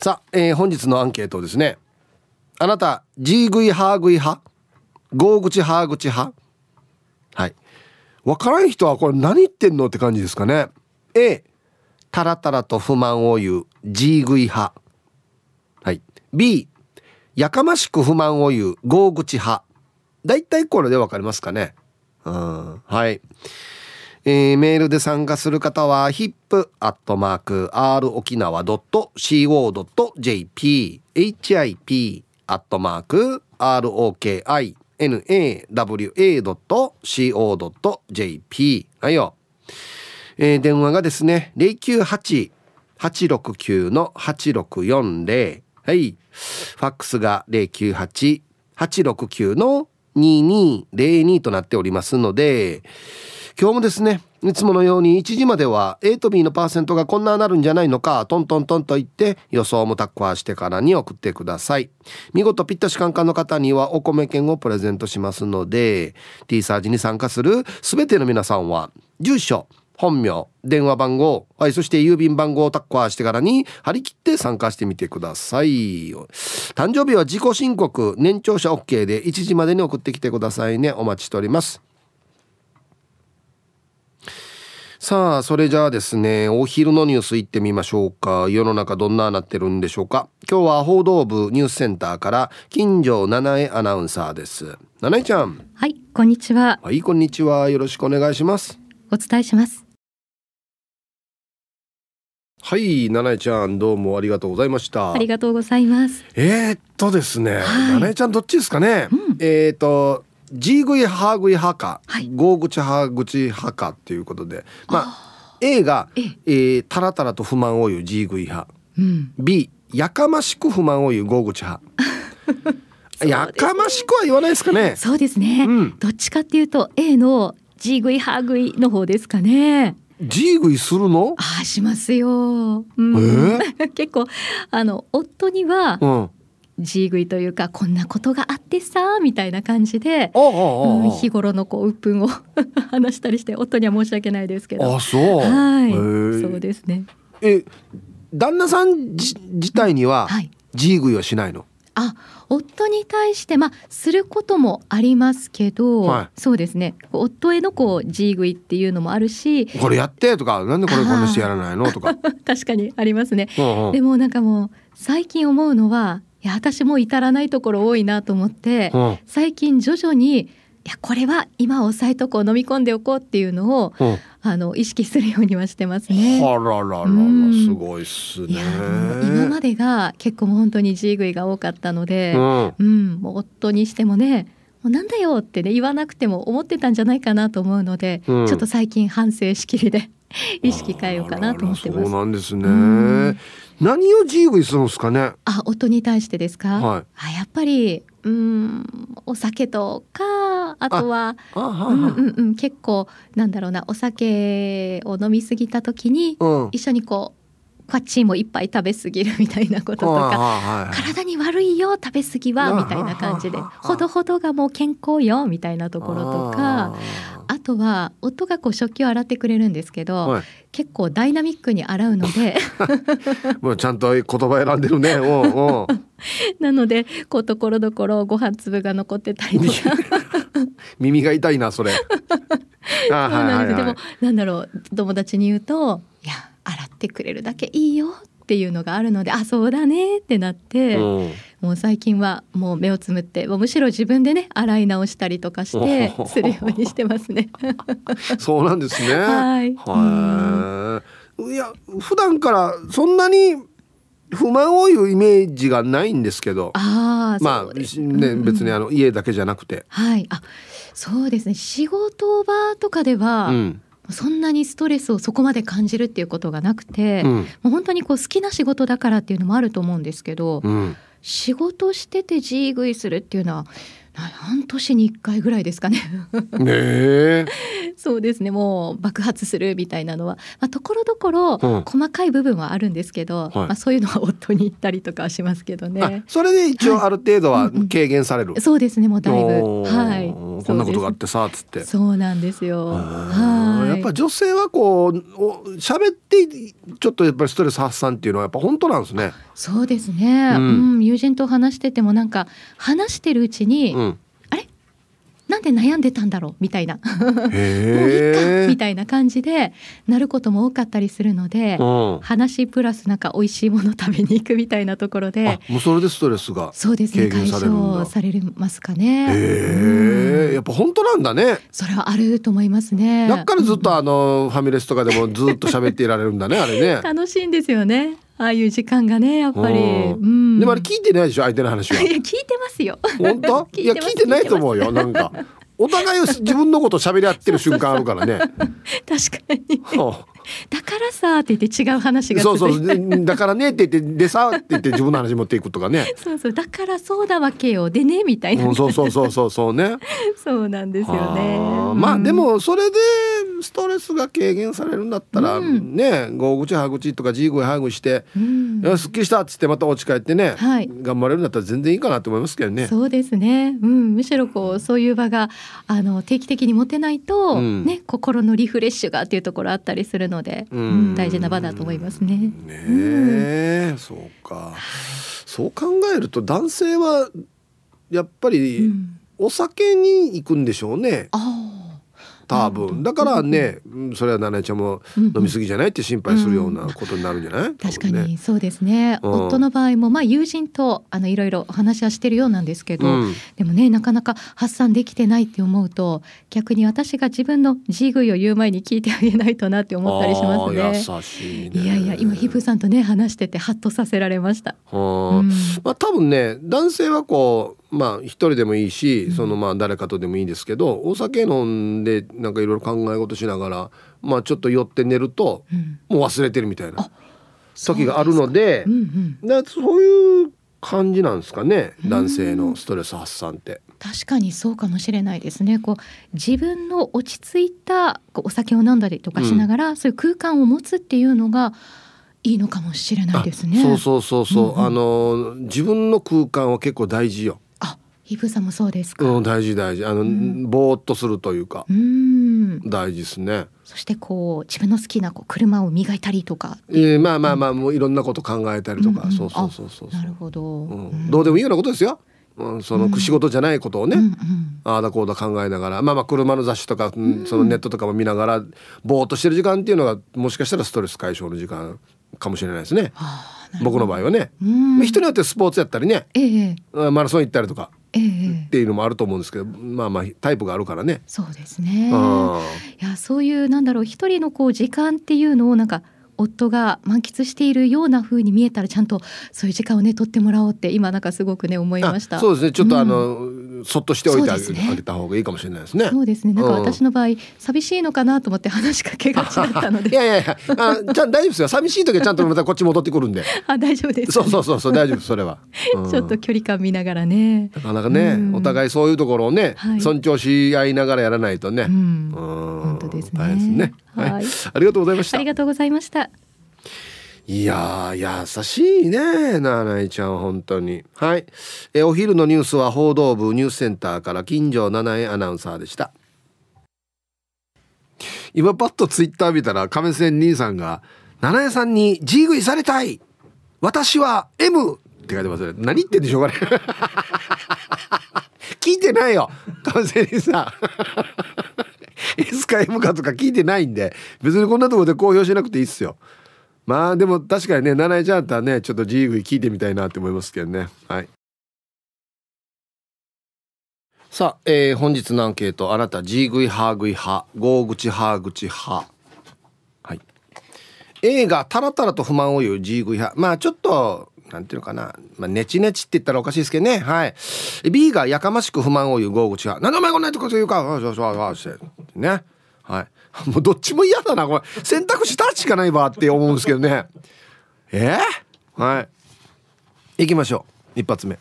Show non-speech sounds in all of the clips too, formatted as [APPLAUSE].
さあ、えー、本日のアンケートですねあなた G 食いハー食い派？ゴー口ハー口派？はい。分からん人はこれ何言ってんのって感じですかね。A タラタラと不満を言う G 食い派。はい。B やかましく不満を言うゴー口派。だいたいこれで分かりますかね。うん。はい。えー、メールで参加する方は hip.r 沖縄 .co.jp hip アットマーク ROKINAWA.co.jp はいよ、えー、電話がですね098-869-8640はい。ファックスが098-869の2202となっておりますので今日もですねいつものように1時までは A と B のパーセントがこんななるんじゃないのかトントントンと言って予想もタッカーしてからに送ってください。見事ぴったしカンカンの方にはお米券をプレゼントしますので T サージに参加する全ての皆さんは住所本名電話番号、はい、そして郵便番号をタッカーしてからに張り切って参加してみてください。誕生日は自己申告年長者 OK で1時までに送ってきてくださいね。お待ちしております。さあそれじゃあですねお昼のニュースいってみましょうか。世の中どんななってるんでしょうか。今日は報道部ニュースセンターから金城七重アナウンサーです。七重ちゃん。はいこんにちは。はいこんにちは。よろしくお願いします。お伝えします。はい七重ちゃんどうもありがとうございました。ありがとうございます。えー、っとですね、はい、七重ちゃんどっちですかね、うん、えー、っと G 食いハー食い派か、はい、ゴー口ハー口派かっていうことでまあ A がええ。ー、タラタラと不満を言う G 食い派、うん、B やかましく不満を言うゴー口派 [LAUGHS] ね、やかましくは言わないですかね。そうですね、うん、どっちかっていうと A の G 食いハー食いの方ですかね。G 食いするの？あしますよ、うん、えー、[LAUGHS] 結構あの夫には、うん地食いというかこんなことがあってさみたいな感じで、うん、日頃のこう鬱憤を [LAUGHS] 話したりして夫には申し訳ないですけど。あそう。はい。そうですね。え旦那さん自体には地食いはしないの、あ夫に対してまあすることもありますけど、はい、そうですね。夫へのこう G 食いっていうのもあるしこれやってとかなんでこれこんなしてやらないの？とか。[LAUGHS] 確かにありますね、うんうん、でもなんかもう最近思うのはいや私も至らないところ多いなと思って、うん、最近徐々にいやこれは今押さえとこう飲み込んでおこうっていうのを、うん、あの意識するようにはしてますね。あらららら、うん、すごいっすね。今までが結構本当に G 食いが多かったので、うん、うん、もう夫にしてもね。もうなんだよってね言わなくても思ってたんじゃないかなと思うので、ちょっと最近反省しきりで意識変えようかなと思ってます。そうなんですね。何を自由にするんですかね？あ、夫に対してですか？はい、あ、やっぱり、うん、お酒とか、あとは。うんうんうん、結構、なんだろうな、お酒を飲み過ぎた時に、うん、一緒にこう。パッチンもいっぱい食べ過ぎるみたいなこととか、[LAUGHS] 体に悪いよ食べ過ぎはみたいな感じでほどほどがもう健康よみたいなところとかあとは夫がこう食器を洗ってくれるんですけど、はい、結構ダイナミックに洗うので。[LAUGHS] もうちゃんと言葉選んでるね。[LAUGHS] おうなのでこうところどころご飯粒が残ってたりとか。[LAUGHS] 耳が痛いなそれ。そうなんです、でもなんだろう友達に言うと「いや洗ってくれるだけいいよ」っていうのがあるのであそうだねってなって、うん、もう最近はもう目をつむってむしろ自分でね洗い直したりとかしてするようにしてますね。[LAUGHS] そうなんですね。はい。はい。いや普段からそんなに不満を言うイメージがないんですけど。ああ、まあね、別にあの家だけじゃなくて。はい。あ、そうですね。仕事場とかでは。うんそんなにストレスをそこまで感じるっていうことがなくて、うん、もう本当にこう好きな仕事だからっていうのもあると思うんですけど、うん、仕事してて自食いするっていうのは半年に1回ぐらいですかね。ね [LAUGHS] そうですね。もう爆発するみたいなのは、まあ、ところどころ細かい部分はあるんですけど、うん、まあ、そういうのは夫に言ったりとかしますけどね。それで一応ある程度は軽減される、はい、そうですね。もうだいぶ。はいこんなことがあってさつって。そうなんですよ。やっぱ女性はこう喋ってちょっとやっぱりストレス発散っていうのはやっぱ本当なんですね。そうですね、うん、うん、友人と話しててもなんか話してるうちに、うんなんで悩んでたんだろう？みたいな。もういっか？みたいな感じでなることも多かったりするので、うん、話プラスなんか美味しいもの食べに行くみたいなところでもうそれでストレスがそうですね解消されますかね。へえ、うん、やっぱ本当なんだね。それはあると思いますね。だからずっとあの、ファミレスとかでもずっと喋っていられるんだねあれね。[LAUGHS] 楽しいんですよねああいう時間がねやっぱり、うん、でもあれ聞いてないでしょ相手の話は。[LAUGHS] いや聞いてますよ。本当？[LAUGHS] いや聞いてないと思うよなんかお互い自分のこと喋り合ってる瞬間あるからね。[LAUGHS] 確かに。だからさって言って違う話がそうそう。だからねって言ってでさって言って自分の話持っていくとかね。[LAUGHS] そうそう。だからそうだわけよ。でねみたいな、うん、そうそうそうそうそうね。[LAUGHS] そうなんですよね。まあでもそれでストレスが軽減されるんだったら、うん、ねご口歯口とかじい声ハグして、うん、すっきりしたっつってまたお家帰ってね、はい、頑張れるんだったら全然いいかなと思いますけどね。そうですね、うん、むしろこうそういう場があの定期的に持てないと、うん、ね心のリフレッシュがっていうところあったりするので、うん、大事な場だと思いますね。ねえ、そうか。そう考えると男性はやっぱりお酒に行くんでしょうね。ああ。多分。だからね、それは七重ちゃんも飲み過ぎじゃないって心配するようなことになるんじゃない、確かにそうですね、夫の場合もまあ友人とあのいろいろお話はしてるようなんですけど、でもねなかなか発散できてないって思うと逆に私が自分のジグイを言う前に聞いてあげないとなって思ったりしますね。優しい、ね、いやいや今ヒブさんとね話しててハッとさせられました、うん、まあ多分ね男性はこうまあ一人でもいいし、そのまあ誰かとでもいいんですけどお酒飲んでなんかいろいろ考え事しながらまあちょっと寄って寝ると、もう忘れてるみたいな時があるのでそういう感じなんですかね男性のストレス発散って。確かにそうかもしれないですね。こう自分の落ち着いたこうお酒を飲んだりとかしながら、うん、そういう空間を持つっていうのがいいのかもしれないですね。そうそうそうそう、うんうん、あの自分の空間は結構大事よ。イブさんもそうですか？うん、大事大事。あの、うん、ぼーっとするというか。うん。大事ですね。そしてこう自分の好きなこう車を磨いたりとか。えー、まあまあまあ、もういろんなこと考えたりとか、うん。うん、そうそうそうそう。なるほど、うん、どうでもいいようなことですよ。うん、その仕事じゃないことをね、うんうん、ああだこうだ考えながら。まあまあ車の雑誌とか、うん、そのネットとかも見ながらぼーっとしてる時間っていうのがもしかしたらストレス解消の時間かもしれないですね。僕の場合はね、人によってスポーツやったりね、ええ、マラソン行ったりとかっていうのもあると思うんですけど、まあまあタイプがあるからね。そうですね。いやそういうなんだろう一人のこう時間っていうのをなんか夫が満喫しているような風に見えたらちゃんとそういう時間をね取ってもらおうって今なんかすごくね思いました。そうですね。ちょっとあの、うん、そっとしておいてあげ,、ね、あげた方がいいかもしれないですね。そうですね。なんか私の場合、うん、寂しいのかなと思って話しかけがちだったので。[LAUGHS] いやいやいやあじゃ大丈夫ですよ。寂しい時はちゃんとまたこっち戻ってくるんで。[LAUGHS] あ大丈夫です、ね、そうそうそうそう大丈夫それは、[LAUGHS] うん、ちょっと距離感見ながらね。なかなかね、お互いそういうところをね、はい、尊重し合いながらやらないとね、うん、本当ですね。大変ですねはい、ありがとうございました。ありがとうございました。いや優しいねななえちゃん本当に。はい。えお昼のニュースは報道部ニュースセンターから金城七重アナウンサーでした。今パッとツイッター見たら亀仙兄さんが「七重さんに G 食いされたい。私は M」って書いてますね。何言ってんでしょうかね [LAUGHS] 聞いてないよ亀仙兄さん S か M かとか聞いてないんで別にこんなところで公表しなくていいっすよ。まあでも確かにね七重ちゃんとはねちょっと G 食い聞いてみたいなって思いますけどね。はい。さあ、えー、本日のアンケートあなた G 食いハー食い派ゴー口ハー口派。はい。映画タラタラと不満を言う G 食い派。まあちょっとなんていうのかな。まあ、ネチネチって言ったらおかしいですけどね。はい。B がやかましく不満を言うゴー口派。なんでお前こんなとこと言うか。そうそうそうそう。ね。はい。[LAUGHS] もうどっちも嫌だな、これ。選択肢タッチしかないわって思うんですけどね。え？ー、はい。行きましょう。一発目。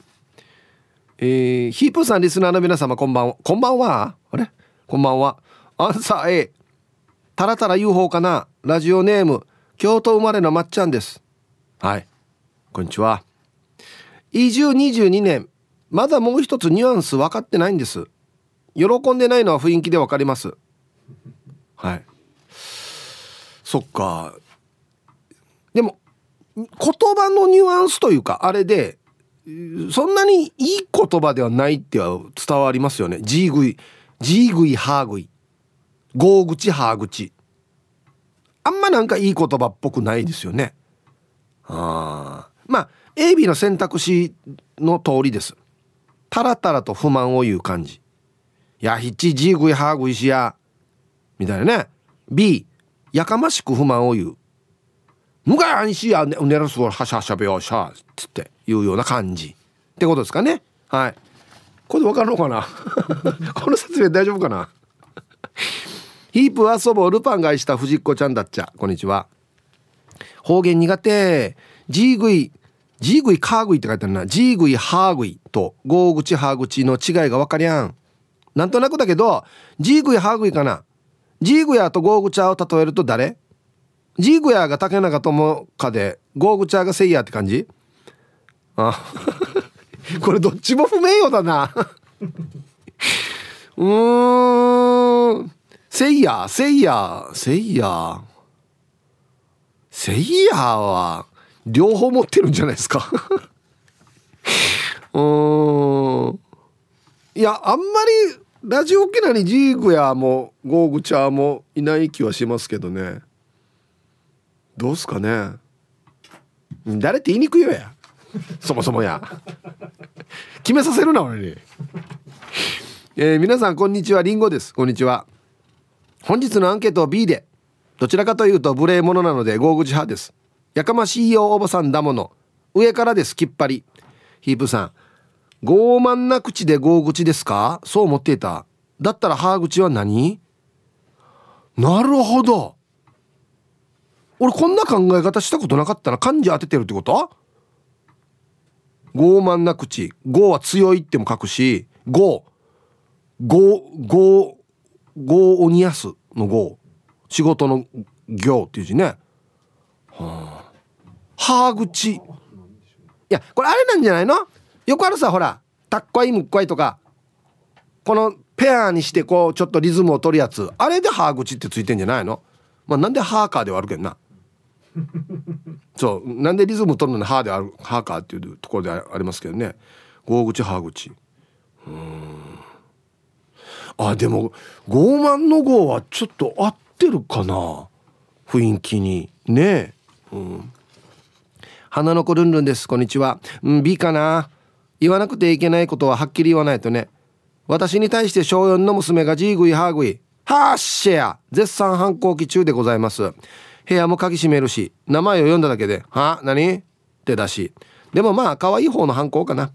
えー、ヒープさんリスナーの皆様こんばんは。こんばんは？あれ？こんばんは。アンサー A。タラタラ UFO かな？ラジオネーム、京都生まれのまっちゃんです。はい。こんにちは。移住22年。まだもう一つニュアンス分かってないんです。喜んでないのは雰囲気でわかりますはいそっかでも言葉のニュアンスというかあれでそんなにいい言葉ではないっては伝わりますよね。ジーグイ、ジーグイ、ハーグイ、ゴーグチ、ハーグチ。あんまなんかいい言葉っぽくないですよね。あまあ、AB の選択肢の通りです。タラタラと不満を言う感じ。やひち、ジーグイ、ハーグイしや。みたいなね。B、やかましく不満を言う。むがやんしや、ね、ねらすわはしゃしゃべよしゃ、っつっていうような感じ。ってことですかね。はい。これでわかるのかな？[LAUGHS] この説明大丈夫かな？ヒープ遊ぼうルパンが愛した藤子ちゃんだっちゃ。こんにちは。方言苦手。ジーグイ、ジーグイカーグイって書いてあるな。ジーグイハーグイとゴーグチハーグチの違いがわかりやん。なんとなくだけど、ジーグイハーグイかな。ジーグヤとゴーグチャーを例えると誰？ジーグヤが竹中智香でゴーグチャーがセイヤって感じ？あ [LAUGHS] これどっちも不名誉だな [LAUGHS] うーんセイヤーセイヤーセイヤーセイヤーは両方持ってるんじゃないですか。[LAUGHS] うーん。いやあんまりラジオ沖縄にジーグヤもゴーグチャーもいない気はしますけどね。どうすかね。誰って言いにくいよや。そもそもや。決めさせるな俺に。えー、皆さんこんにちは。りんごです。こんにちは。本日のアンケートは B で。どちらかというと無礼者なのでゴーグチ派です。やかましいよおばさんだもの。上からですきっぱり。ヒープさん傲慢な口でゴー口ですか？そう思っていた。だったら歯口は何？なるほど。俺こんな考え方したことなかったら漢字当ててるってこと？傲慢な口。傲は強いっても書くし傲。傲傲傲鬼安の傲。仕事の行っていう字ね。はあ。歯口。いやこれあれなんじゃないの？よくあるさほらたっこいむっこいとかこのペアにしてこうちょっとリズムを取るやつ。あれで歯口ってついてんじゃないの？まあなんでハーカーではあるけどな。[LAUGHS] そうなんでリズム取るのに歯である歯かっていうところでありますけどね。合口歯口。うん。あでも傲慢の号はちょっと合ってるかな？雰囲気に。ねうん花の子ルンルンです。こんにちは。うん B かな。言わなくていけないことははっきり言わないとね。私に対して小4の娘がジーグイハーグイ。ハーシェア絶賛反抗期中でございます。部屋も鍵閉めるし名前を読んだだけで「は？何?」ってだし。でもまあ可愛い方の反抗かな。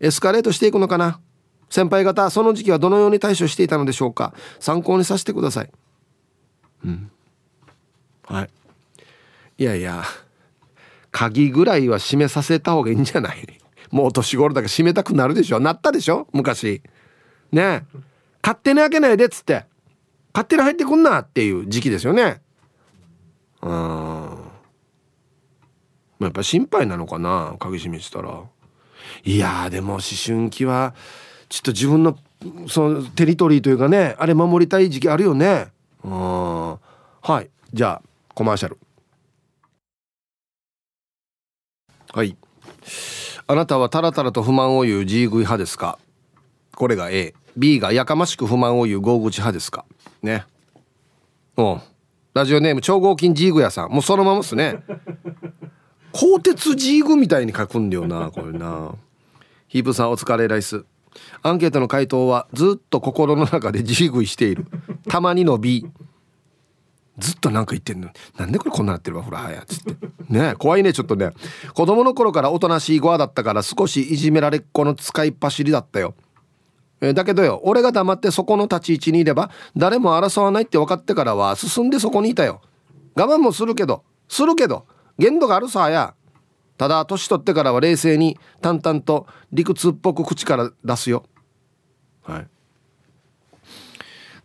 エスカレートしていくのかな。先輩方その時期はどのように対処していたのでしょうか。参考にさせてください。うん。はい。いやいや。鍵ぐらいは閉めさせた方がいいんじゃない？[LAUGHS] もう年頃だから閉めたくなるでしょ？なったでしょ？昔。ね勝手に開けないでっつって。勝手に入ってくんなっていう時期ですよね。うんやっぱ心配なのかな？鍵閉めしたら。いやでも思春期はちょっと自分のそのテリトリーというかねあれ守りたい時期あるよね。うんはい。じゃあコマーシャル。はい。あなたはタラタラと不満を言う G 食い派ですか？これが AB がやかましく不満を言う合口派ですか？ね。うん。ラジオネーム超合金ジーグ屋さん。もうそのままっすね。[LAUGHS] 鋼鉄ジーグみたいに書くんだよなこれな。ヒープさんお疲れライス。アンケートの回答はずっと心の中でジーグイしている。たまにの B ずっとなんか言ってんのなんでこれこんななってるわほらはやつって。ね怖いねちょっとね。子供の頃からおとなしいゴアだったから少しいじめられっ子の使いっ走りだったよ。えだけどよ俺が黙ってそこの立ち位置にいれば誰も争わないって分かってからは進んでそこにいたよ。我慢もするけどするけど限度があるさや。ただ年取ってからは冷静に淡々と理屈っぽく口から出すよ。はい。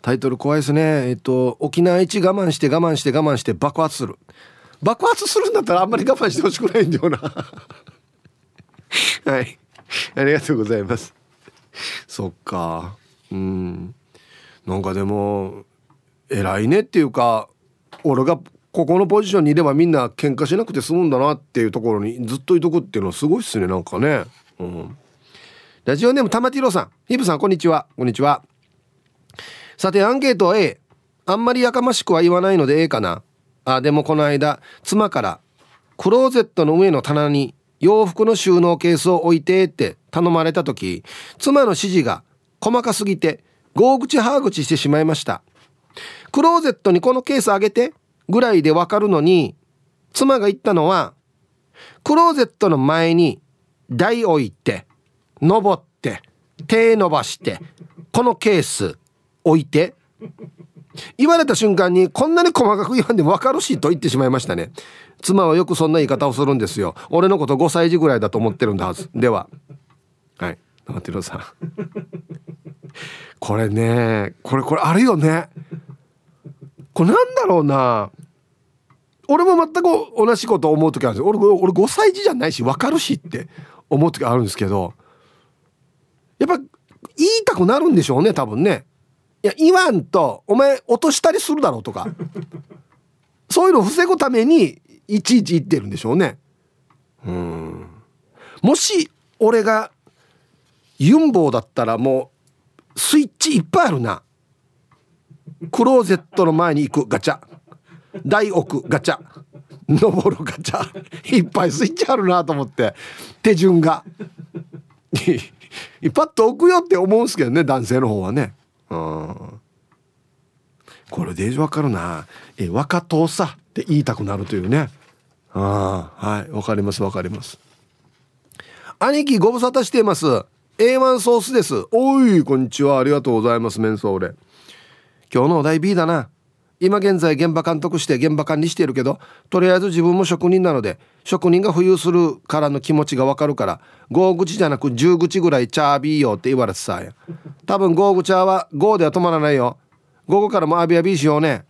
タイトル怖いですね。えっと沖縄一我慢して我慢して我慢して爆発する。爆発するんだったらあんまり我慢してほしくないんだよな。[LAUGHS] はい。ありがとうございます。そっか。うん。なんかでも偉いねっていうか俺がここのポジションにいればみんな喧嘩しなくて済むんだなっていうところにずっといとくっていうのはすごいっすねなんかね。うん。ラジオネーム玉ティロさん。ヒブさんこんにちは。こんにちは。さてアンケートは A あんまりやかましくは言わないので A かな。あでもこの間妻からクローゼットの上の棚に洋服の収納ケースを置いてって頼まれた時妻の指示が細かすぎて合口歯口してしまいました。クローゼットにこのケースあげてぐらいでわかるのに妻が言ったのはクローゼットの前に台置いて登って手伸ばしてこのケース。置いて。言われた瞬間にこんなに細かく言わんでも分かるしと言ってしまいましたね。妻はよくそんな言い方をするんですよ。俺のこと5歳児ぐらいだと思ってるんだはず。では。はい。黙ってくださいこれねこれこれあるよね。これなんだろうな。俺も全く同じこと思う時あるんですよ。俺俺5歳児じゃないし分かるしって思う時あるんですけど。やっぱ言いたくなるんでしょうね多分ね。いや言わんとお前落としたりするだろうとか。[LAUGHS] そういうのを防ぐためにいちいち言ってるんでしょうね。うん。もし俺がユンボだったらもうスイッチいっぱいあるな。クローゼットの前に行くガチャ。台置くガチャ。登るガチャ。いっぱいスイッチあるなと思って。手順が。パッと置くよって思うんすけどね男性の方はねうん。これでわかるな。え若党さって言いたくなるというね。ああ。はいわかりますわかります。兄貴ご無沙汰しています。A1 ソースです。おいこんにちは。ありがとうございますメンソーレ。今日のお題 B だな。今現在現場監督して現場管理しているけどとりあえず自分も職人なので職人が浮遊するからの気持ちがわかるから5口じゃなく10口ぐらいチャービーよって言われてさや多分5口は5では止まらないよ。午後からもアビアビーしようね。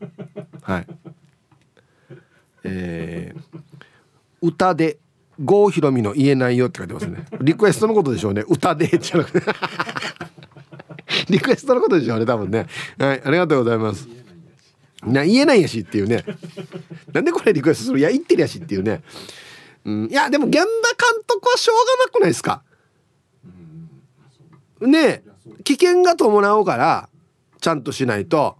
[LAUGHS] はい。えー、歌で郷ひろみの言えないよって書いてますね。リクエストのことでしょうね。歌でじゃなくて。[LAUGHS] リクエストのことでしょうね多分ね。はいありがとうございます。な言えないやしっていうね。なんでこれリクエストする？いや言ってるやしっていうね、うん、いやでも現場監督はしょうがなくないですか？ね危険が伴うからちゃんとしないと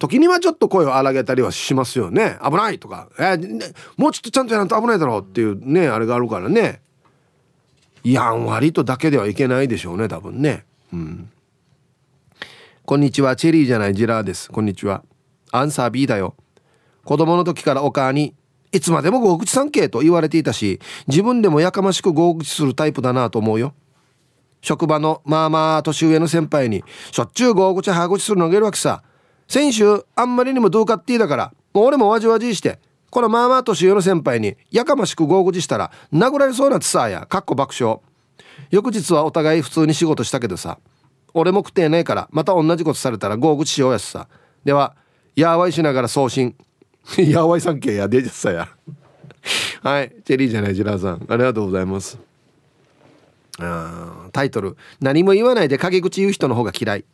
時にはちょっと声を荒げたりはしますよね。危ないとか、えー、もうちょっとちゃんとやらんと危ないだろうっていうねあれがあるからね。やんわりとだけではいけないでしょうね多分ね。うん。こんにちはチェリーじゃないジラーです。こんにちは。アンサー B だよ。子供の時からお母にいつまでも合口三景と言われていたし自分でもやかましく合口するタイプだなと思うよ。職場のまあまあ年上の先輩にしょっちゅう合口歯口するのげるわけさ。先週あんまりにもどうかっていいだからもう俺もわじわじしてこのまあまあ年上の先輩にやかましく合口したら殴られそうなつさやかっこ爆笑。翌日はお互い普通に仕事したけどさ俺も食ってないからまた同じことされたら合口しようやすさ。ではやわいしながら送信。[LAUGHS] やわいさんけやでじゃさや。はいチェリーじゃないジラーさん。ありがとうございます。あタイトル「何も言わないで陰口言う人の方が嫌い」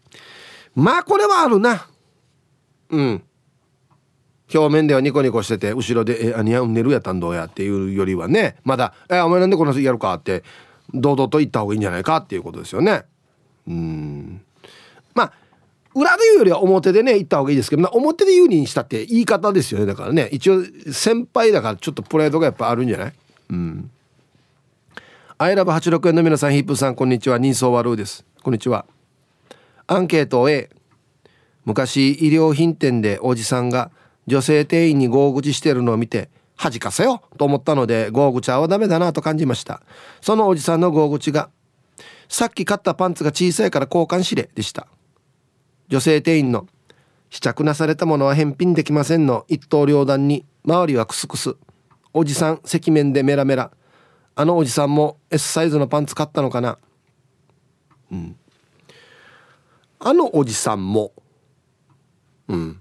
まあこれはあるな。うん。表面ではニコニコしてて後ろで「えあにやうんねるやったんどうや」っていうよりはね。まだ「えお前なんでこんなやるか」って堂々と言った方がいいんじゃないかっていうことですよね。うん。まあ裏で言うよりは表でね言った方がいいですけど、まあ、表で言うにしたって言い方ですよね。だからね一応先輩だからちょっとプライドがやっぱあるんじゃない？うん。アイラブ86円の皆さんヒップさんこんにちは。人相悪うです。こんにちは。アンケート A 昔医療品店でおじさんが女性店員に合口してるのを見て恥かせよと思ったので合口はダメだなと感じました。そのおじさんの合口がさっき買ったパンツが小さいから交換しれでした。女性店員の試着なされたものは返品できませんの一刀両断に周りはクスクス。おじさん赤面でメラメラ。あのおじさんも S サイズのパンツ買ったのかな？うん。あのおじさんも。うん。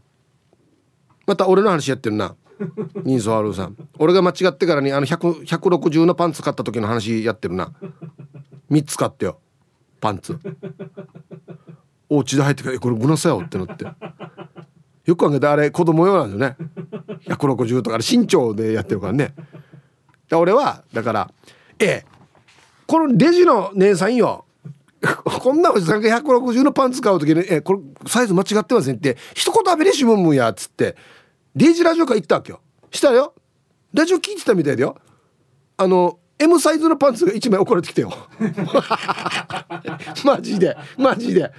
また俺の話やってるな。[LAUGHS] 人相悪さん。俺が間違ってからにあの160のパンツ買った時の話やってるな。3つ買ってよ。パンツ。[LAUGHS] お家で入ってから「これごなさよ」ってなって。よく考えてあれ子供用なんですよね。160とか身長でやってるからね俺はだから「ええこのレジの姉さんよ [LAUGHS] こんなおじさんが160のパンツ買う時に「えこれサイズ間違ってません」って一言アベレシムムやっつってレジラジオから行ったわけよ。したらよラジオ聞いてたみたいだよ。あの M サイズのパンツが1枚送られてきてよ。[LAUGHS] マジで。マジで。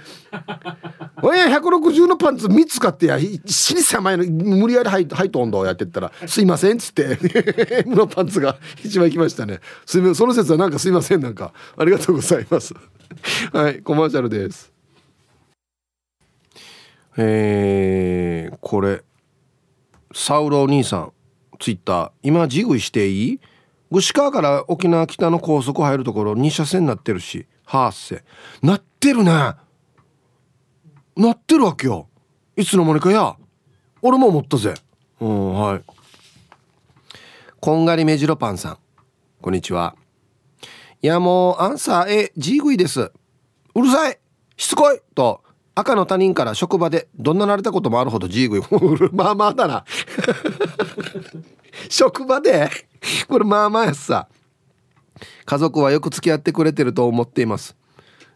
俺160のパンツ3つ買ってや。死に狭いの。無理やりハイハイト温度をやってったら「すいません」っつって。[LAUGHS] M のパンツが1枚来ましたね。すいません。その説はなんかすいません。なんか。ありがとうございます。[LAUGHS] はい。コマーシャルです。えー、これ。サウロお兄さん。ツイッター。今ジグしていい？串川から沖縄北の高速入るところ2車線になってるしハーセなってるね。なってるわけよ。いつの間にかや。俺も思ったぜ。うんはい。こんがりめじろパンさん。こんにちは。いやもうアンサー A ジーグイです。うるさい。しつこい。と赤の他人から職場でどんななれたこともあるほどジーグイ。[LAUGHS] まあまあだな。[LAUGHS] 職場で [LAUGHS] これまあまあやさ。家族はよく付き合ってくれてると思っています。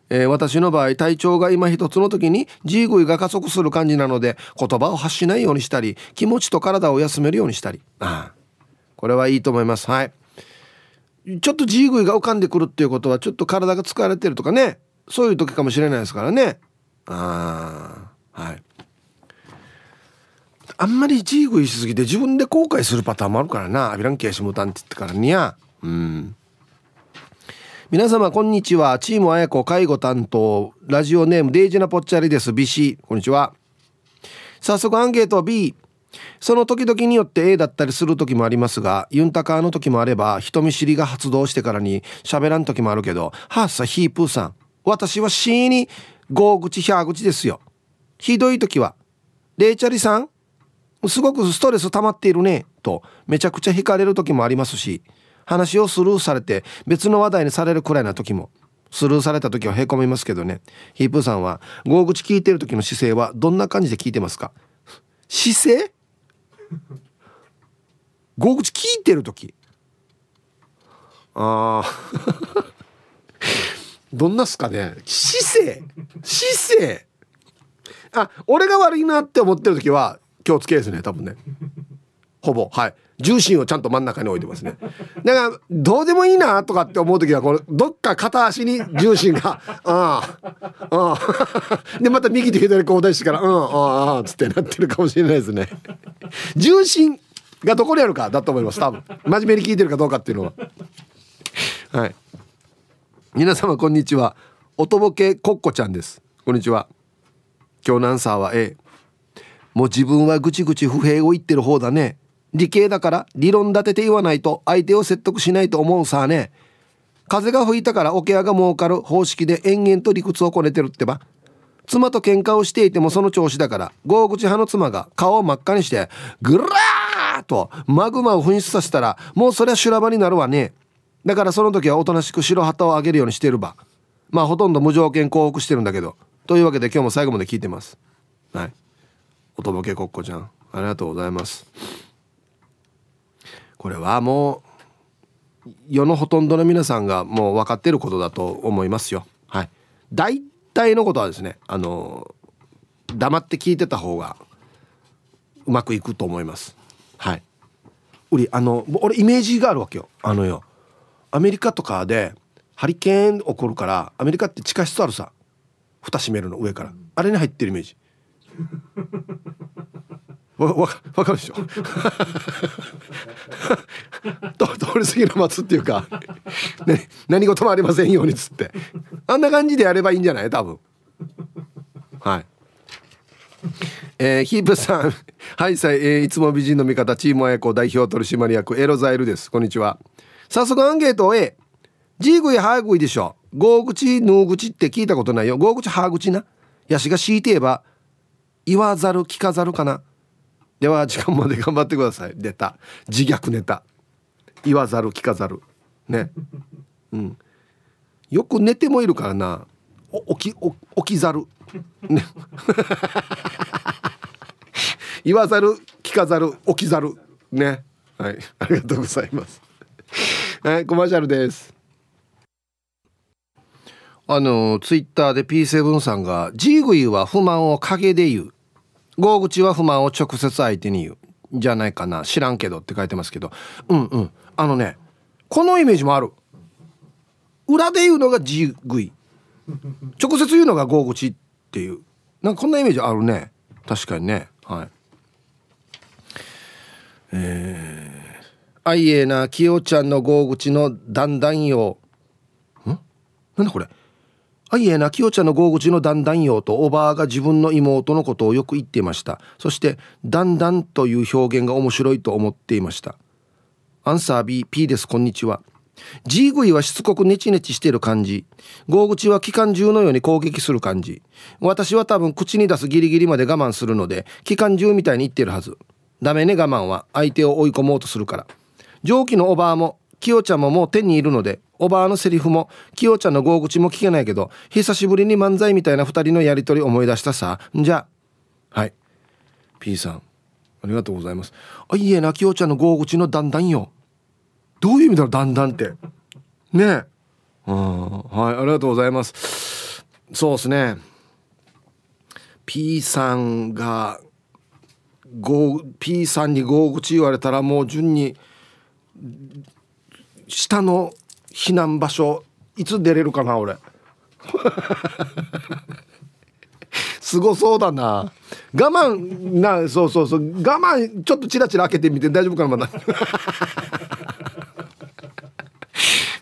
えー、私の場合体調が今一つの時に G グイが加速する感じなので言葉を発しないようにしたり気持ちと体を休めるようにしたり。ああ。これはいいと思います。はい。ちょっと G グイが浮かんでくるっていうことはちょっと体が疲れてるとかね。そういう時かもしれないですからね。ああ。はい。あんまりジーグイしすぎて自分で後悔するパターンもあるからな。アビランケーシムタンって言ってからにゃうん。皆様こんにちは。チームあやこ介護担当ラジオネームデイジナポッチャリです。ビシこんにちは。早速アンケート。B その時々によって A だったりする時もありますがユンタカーの時もあれば人見知りが発動してからに喋らん時もあるけどはっさヒープーさん。私は C に5口100口ですよ。ひどい時は。レイチャリさんすごくストレス溜まっているねとめちゃくちゃ惹かれる時もありますし話をスルーされて別の話題にされるくらいな時もスルーされた時はへこみますけどね。ヒープーさんは合口聞いてる時の姿勢はどんな感じで聞いてますか？姿勢？合口聞いてる時？ああ [LAUGHS] どんなっすかね。姿勢？姿勢？あ俺が悪いなって思ってる時は気をつけですね多分ね。ほぼ。はい。重心をちゃんと真ん中に置いてますね。だからどうでもいいなとかって思う時はこれどっか片足に重心が「ああああ」でまた右と左交代してから「うんああああ」つってなってるかもしれないですね。重心がどこにあるかだと思います多分。真面目に聞いてるかどうかっていうのは。はい。皆様こんにちは。おとぼけコッコちゃんです。こんにちは。今日のアンサーは A もう自分はぐちぐち不平を言ってる方だね。理系だから理論立てて言わないと相手を説得しないと思うさね。風が吹いたから桶屋が儲かる方式で延々と理屈をこねてるってば。妻と喧嘩をしていてもその調子だから豪口派の妻が顔を真っ赤にしてグラーっとマグマを噴出させたらもうそりゃ修羅場になるわね。だからその時はおとなしく白旗を上げるようにしてるば。まあほとんど無条件降伏してるんだけど。というわけで今日も最後まで聞いてます。はい。おとぼけこっこちゃん。ありがとうございます。これはもう世のほとんどの皆さんがもう分かってることだと思いますよ。はい。大体のことはですねあの黙って聞いてた方がうまくいくと思います。はい。売りあの俺イメージがあるわけよ。あのよ。アメリカとかでハリケーン起こるからアメリカって地下室あるさ。蓋閉めるの上から。あれに入ってるイメージ。わわわかるでしょ？[LAUGHS] 通り過ぎる松っていうか、ね、何事もありませんようにっつって。あんな感じでやればいいんじゃない？多分。はい。えー、ヒープさん。はいさい、えー、いつも美人の味方チームあやこ代表取締役エロザイルです。こんにちは。早速アンケート A ジーグイハーグイでしょ。ゴー口ヌー口って聞いたことないよ。ゴー口ハー口な？ヤシが強いて言えば言わざる聞かざるかな？では時間まで頑張ってください。出た自虐ネタ。言わざる聞かざる。ね。うん。よく寝てもいるからな。おきお起きざる。ね。[LAUGHS] 言わざる聞かざる。起きざる。ね。はい。ありがとうございます。はい。コマーシャルです。あのツイッターで P7 さんが「ジーグイは不満を陰で言う」「ゴーグチは不満を直接相手に言う」じゃないかな。知らんけどって書いてますけど。うんうん。あのねこのイメージもある。裏で言うのがジーグイ。直接言うのがゴーグチっていう。なんかこんなイメージあるね。確かにね。はい。えー、あいえなきよちゃんのゴーグチのだんだんよ。ん？なんだこれ？あいえなきよちゃんのゴーグチのだんだんよとおばあが自分の妹のことをよく言っていましたそしてだんだんという表現が面白いと思っていましたアンサー B P ですこんにちは G グイはしつこくネチネチしてる感じ。ゴーグチは機関銃のように攻撃する感じ。私は多分口に出すギリギリまで我慢するので、機関銃みたいに言ってるはず。ダメね我慢は相手を追い込もうとするから。上記のおばあも、きよちゃんももう手にいるので、おばあのセリフも、きよちゃんのゴーグチも聞けないけど、久しぶりに漫才みたいな二人のやりとり思い出したさ。じゃあ、はい。P さん、ありがとうございます。あ、いいえな、きよちゃんのゴーグチのだんだんよ。どういう意味だろうだんだんってねうんはいありがとうございますそうですね P さんが P さんに合口言われたらもう順に下の避難場所いつ出れるかな俺。[LAUGHS] すごそうだな。我慢なそうそうそう。我慢ちょっとチラチラ開けてみて大丈夫かなまだ。[LAUGHS]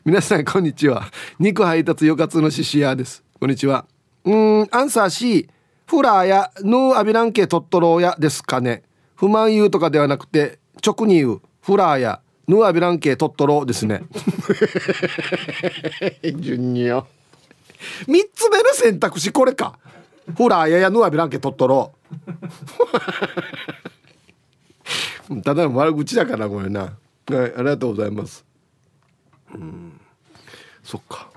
皆さんこんにちは。肉配達よかつのししやです。こんにちは。うんアンサー C フラーやヌーアビランケトットローやですかね。不満言うとかではなくて直に言う。フラーやヌーアビランケトットローですね。[LAUGHS] 順によ。3つ目の選択肢これか。フラーややヌーアビランケトットロ。ー [LAUGHS] ただの悪口だからこれな。はいありがとうございます。うん。そっか。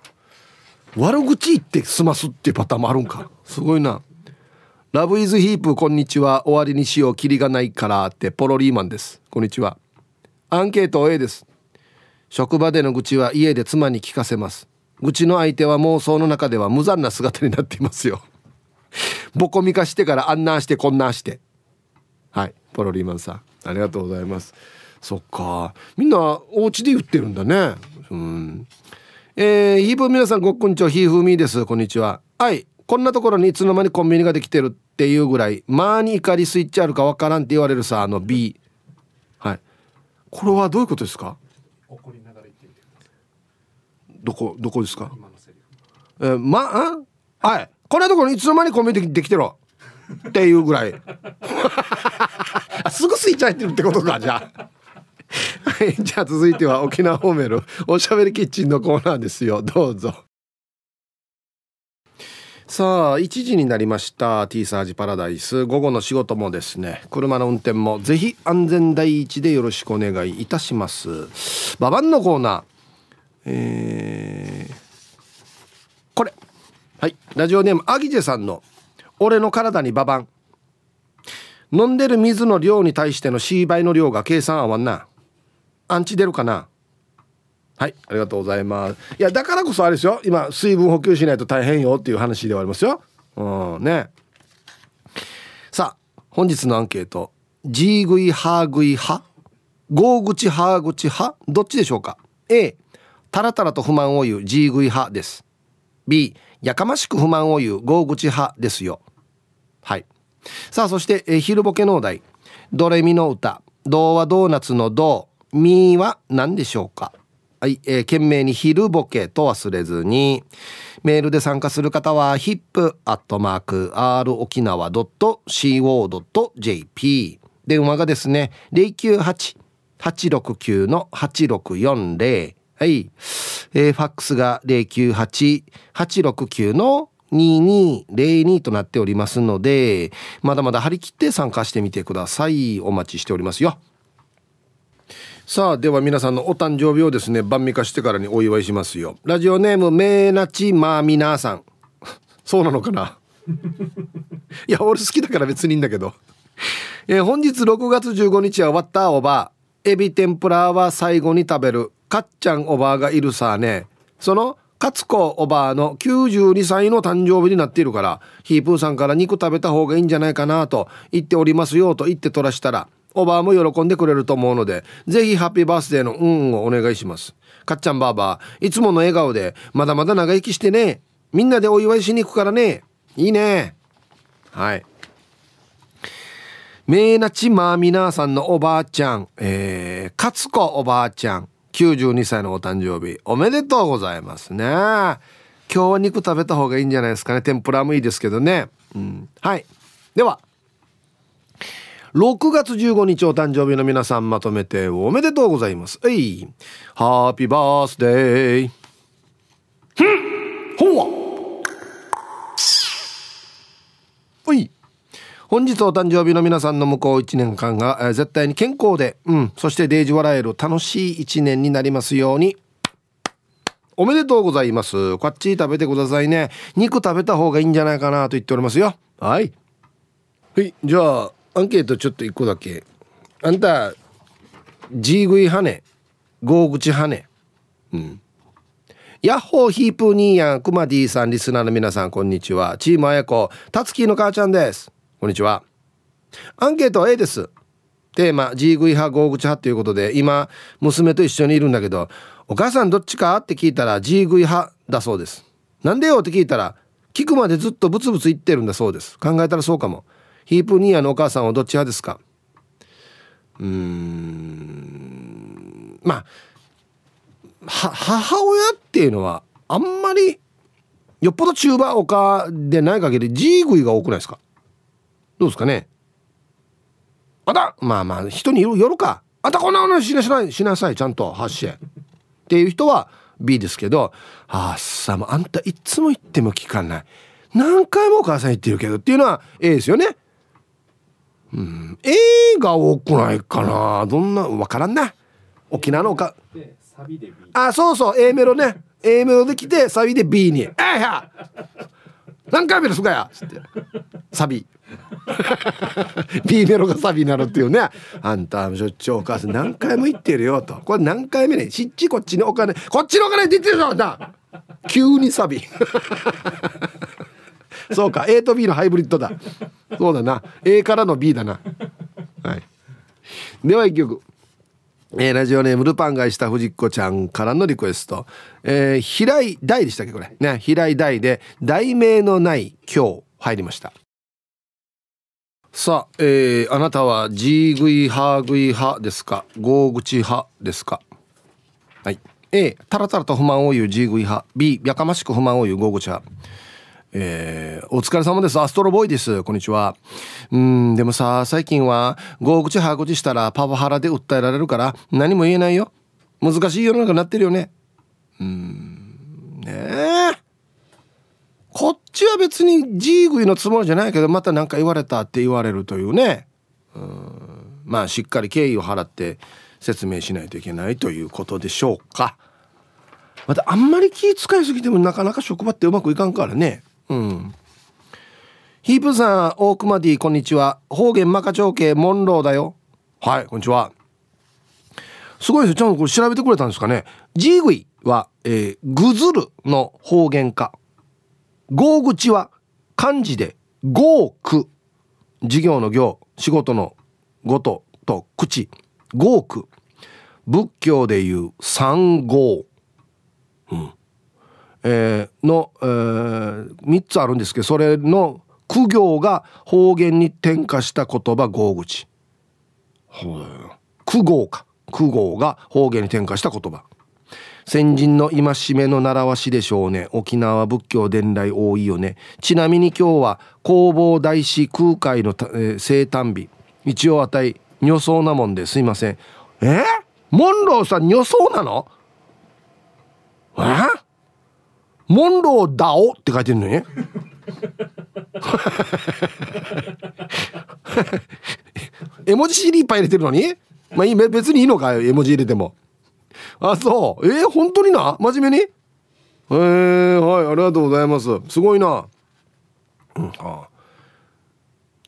悪口言って済ますっていうパターンもあるんか。すごいな。ラブイズヒープこんにちは。終わりにしよう。きりがないからってポロリーマンです。こんにちはアンケート A です。職場での愚痴は家で妻に聞かせます。愚痴の相手は妄想の中では無残な姿になっていますよ。[LAUGHS] ボコミカしてからあんなしてこんなして。はい。ポロリーマンさん。ありがとうございます。そっか。みんなお家で言ってるんだね。うん。えー、ヒープ皆さんごっこんちはひーふみです。こんにちは。はい。こんなところにいつの間にコンビニができてるっていうぐらいまあに怒りスイッチあるかわからんって言われるさあの B これはどういうことですか？どこどこですか？えー、まあ？はい。こんなところにいつの間にコンビニできてるっていうぐらい。[LAUGHS] すぐスイッチ入ってるってことかじゃあ。はい、じゃあ続いては沖縄ホーメルおしゃべりキッチンのコーナーですよ。どうぞ。さあ1時になりました T サージパラダイス。午後の仕事もですね車の運転もぜひ安全第一でよろしくお願いいたします。ババンのコーナー。えー、これ。はい。ラジオネームアギジェさんの「俺の体にババン」飲んでる水の量に対しての C 倍の量が計算合わんな。アンチ出るかな。はいありがとうございます。いやだからこそあれですよ。今水分補給しないと大変よっていう話ではありますよ。うんね。さあ本日のアンケート。G 食いハー食い派？ゴー口ハー口派？どっちでしょうか？A タラタラと不満を言う G 食い派です。B やかましく不満を言うゴー口派ですよ。はい。さあそして、え昼ボケのお題。ドレミの歌。童話ドーナツの童。みは何でしょうか？はい、えー、懸命に昼ボケと忘れずに、メールで参加する方は、hip.mark.r.co.jp。電話がですね、098-869-8640。はい。えー、ファックスが098-869の2202となっておりますので、まだまだ張り切って参加してみてください。お待ちしておりますよ。さあでは皆さんのお誕生日をですね晩味化してからにお祝いしますよ。ラジオネームめなちまみなさん。[LAUGHS] そうなのかな？[LAUGHS] いや俺好きだから別にいいんだけど。えー、本日6月15日は終わったおば。エビ天ぷらは最後に食べる。かっちゃんおばあがいるさね。その勝子おばあの92歳の誕生日になっているからヒープーさんから肉食べた方がいいんじゃないかなと言っておりますよと言って取らしたらおばあも喜んでくれると思うのでぜひハッピーバースデーのうんをお願いしますかっちゃんばあばいつもの笑顔でまだまだ長生きしてねみんなでお祝いしに行くからねいいねはいめいなちまみなさんのおばあちゃん、えー、かつこおばあちゃん、92歳のお誕生日、おめでとうございますね。今日は肉食べた方がいいんじゃないですかね。天ぷらもいいですけどね。うん。はい。では、6月15日お誕生日の皆さんまとめておめでとうございます。えい。ハッピーバースデー。ふんほわ。おい。本日お誕生日の皆さんの向こう1年間が、えー、絶対に健康で、うん、そしてデージ笑える楽しい1年になりますように。おめでとうございます。こっち食べてくださいね。肉食べた方がいいんじゃないかなと言っておりますよ。はい。はい、じゃあ、アンケートちょっと1個だけ。あんた、G 食い羽ね、ゴー口羽ね。うん。ヤッホーヒープーニーヤン、クマディさん、リスナーの皆さん、こんにちは。チームあやこ、たつきの母ちゃんです。こんにちは。アンケート A です。テーマ、G 食い派、ゴー口派ということで、今、娘と一緒にいるんだけど、お母さんどっちかって聞いたら G 食い派だそうです。なんでよって聞いたら、聞くまでずっとブツブツ言ってるんだそうです。考えたらそうかも。ヒープニーヤのお母さんはどっち派ですか？うーん、まあ、母親っていうのは、あんまり、よっぽど中盤おかでない限り G 食いが多くないですか？どうですかね？あたまあまあ人によるか。あたこんな話しなさいしなさいちゃんと発信。っていう人は B ですけどあっさもあんたいつも言っても聞かない。何回もお母さん言ってるけどっていうのは A ですよね。うん。A が多くないかな。どんな分からんな。沖縄のかあそうそう。A メロね。A メロで来てサビで B に「えー、や。何回目ですかや」つって。サビ。[LAUGHS] B メロがサビになるっていうね。あんたしょっちゅうお母さん何回も言ってるよ。と。これ何回目ね？しっちこっちにお金。こっちのお金って言ってるぞな急にサビそうか A と B のハイブリッドだ。そうだな。A からの B だな。はい。では一曲。えー、ラジオネームルパンがした藤子ちゃんからのリクエスト、えー、平井大でしたっけこれ。ね平井大で題名のない今日入りました。さあ、えー、あなたは G 食い派食い派ですか？ゴー口派ですか？はい。A タラタラと不満を言う G 食い派。B やかましく不満を言うゴー口派。えー、お疲れ様です。アストロボーイです。こんにちは。うん、でもさ、最近は、ゴー口歯口したらパワハラで訴えられるから、何も言えないよ。難しい世の中になってるよね。うん、ねえ。こっちは別に G 食いのつもりじゃないけどまた何か言われたって言われるというねうんまあしっかり敬意を払って説明しないといけないということでしょうかまたあんまり気使いすぎてもなかなか職場ってうまくいかんからねうん。ヒープさん大熊 D こんにちは。方言マカ町系モンローだよ。はいこんにちは。すごいですよ。ちゃんとこれ調べてくれたんですかね。G 食いは、えー、ぐずるの方言化合口は漢字で合区事業の行仕事のごとと口。合区仏教でいう三合、うん。えー、の、えー、3つあるんですけどそれの苦行が方言に転化した言葉合口。苦行か。苦行が方言に転化した言葉。先人の戒めの習わしでしょうね。沖縄仏教伝来多いよね。ちなみに今日は弘法大師空海の、えー、生誕日。一応あたい女装なもんですいません。え？ー、モンローさん女装なの？え？モンローダオって書いてるのね絵文字 CD いっぱい入れてるのに？まあ別にいいのか絵文字入れても。あ、そう。えー、本当にな？真面目に？えー、はい、ありがとうございます。すごいな。うんはあ、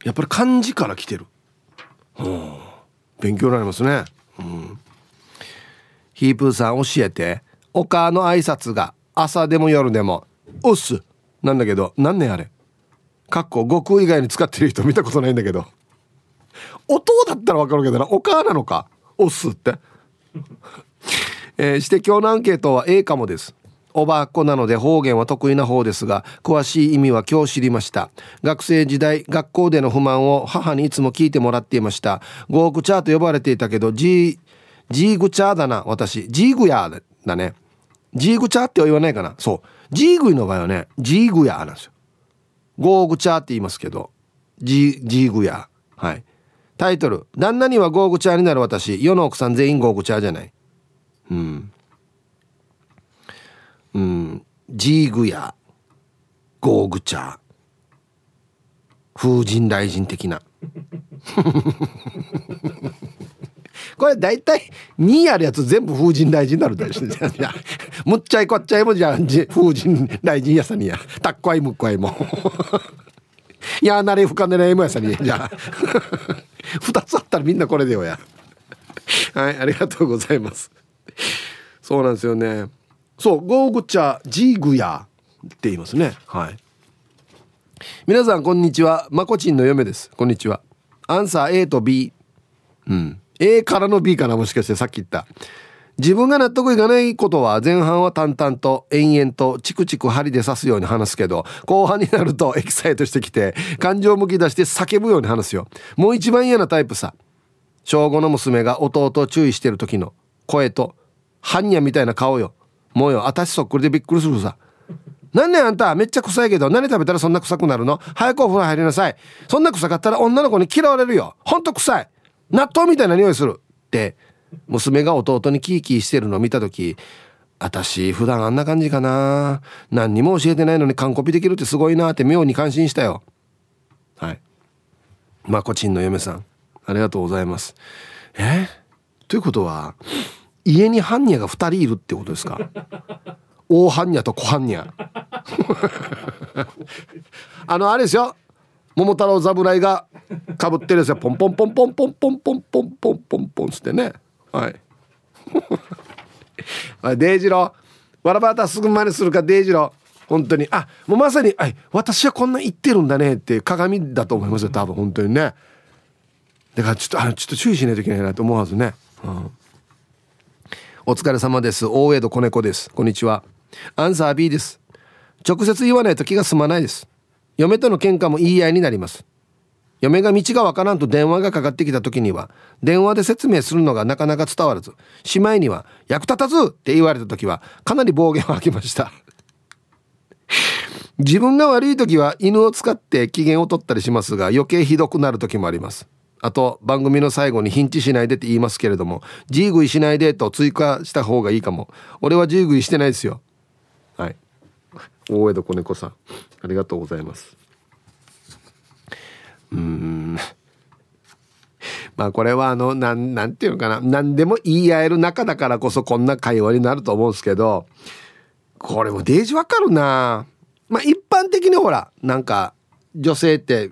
やっぱり漢字から来てる、はあ、勉強になりますね。うん。ヒープーさん教えて。お母の挨拶が朝でも夜でも「おっす」なんだけど何年あれ。かっこ悟空以外に使ってる人見たことないんだけど。音だったら分かるけどな。お母なのか「おっす」って。えー、して今日のアンケートは A かもです。おばあっ子なので方言は得意な方ですが詳しい意味は今日知りました。学生時代学校での不満を母にいつも聞いてもらっていました。ゴークチャーと呼ばれていたけど G ジーグチャーだな、私。ジーグヤーだね。ジーグチャーっては言わないかな。そう。ジーグイの場合はね、ジーグヤーなんですよ。ゴーグチャーって言いますけど、ジー、ジーグヤー。はい。タイトル。旦那にはゴーグチャーになる私。世の奥さん全員ゴーグチャーじゃない。うん。うん。ジーグヤー。ゴーグチャー。風神雷神的な。これ大体2あるやつ全部風神大臣になるだしむ [LAUGHS] っちゃいこっちゃいもじゃん。風神大臣やさにや。たっこいむっこいも。い [LAUGHS] やなれふかねれもやさにじゃあ2つあったらみんなこれでよや。はいありがとうございます。そうなんですよね。そうゴーグチャジーグヤって言いますね。はい。皆さんこんにちは。まこちんの嫁です。こんにちは。アンサー A と B うん。A からの B かなもしかしてさっき言った。自分が納得いかないことは前半は淡々と延々とチクチク針で刺すように話すけど後半になるとエキサイトしてきて感情むき出して叫ぶように話すよ。もう一番嫌なタイプさ。小5の娘が弟を注意してる時の声と般若みたいな顔よ。もうよ私そっくりでびっくりするさなんねあんためっちゃ臭いけど何食べたらそんな臭くなるの？早くお風呂入りなさい。そんな臭かったら女の子に嫌われるよ。ほんと臭い。納豆みたいな匂いするって娘が弟にキーキーしてるのを見た時私普段あんな感じかな。何にも教えてないのに完コピできるってすごいなって妙に感心したよ。はい。まこちんの嫁さん。ありがとうございます。え？ということは家に般若が2人いるってことですか？[LAUGHS] 大般若と小般若。[LAUGHS] あのあれですよ。桃太郎侍がかぶってるやつはポンポンポンポンポンポンポンポンポンポンポンつってねはいデイジロわらばたすぐ真似するかデイジロ本当にあもうまさにあ私はこんな言ってるんだねって鏡だと思いますよ多分本当にねだからちょっとあちょっと注意しないといけないなと思うはずね、うん、お疲れ様です大江戸子猫ですこんにちはアンサー B です直接言わないと気が済まないです嫁との喧嘩も言い合いになります。嫁が道がわからんと電話がかかってきた時には電話で説明するのがなかなか伝わらずしまいには「役立たず!」って言われた時はかなり暴言を吐きました。[LAUGHS] 自分が悪い時は犬を使って機嫌を取ったりしますが余計ひどくなる時もあります。あと番組の最後に「ヒンチしないで」って言いますけれども「ジーグイしないで」と追加した方がいいかも。俺はジーグイしてないですよ。はい。大江戸子猫さん。ありがとうございます。うん。[LAUGHS] まあこれはあのなんなんていうのかな。何でも言い合える仲だからこそこんな会話になると思うんですけどこれもデージわかるな。まあ一般的にほらなんか女性って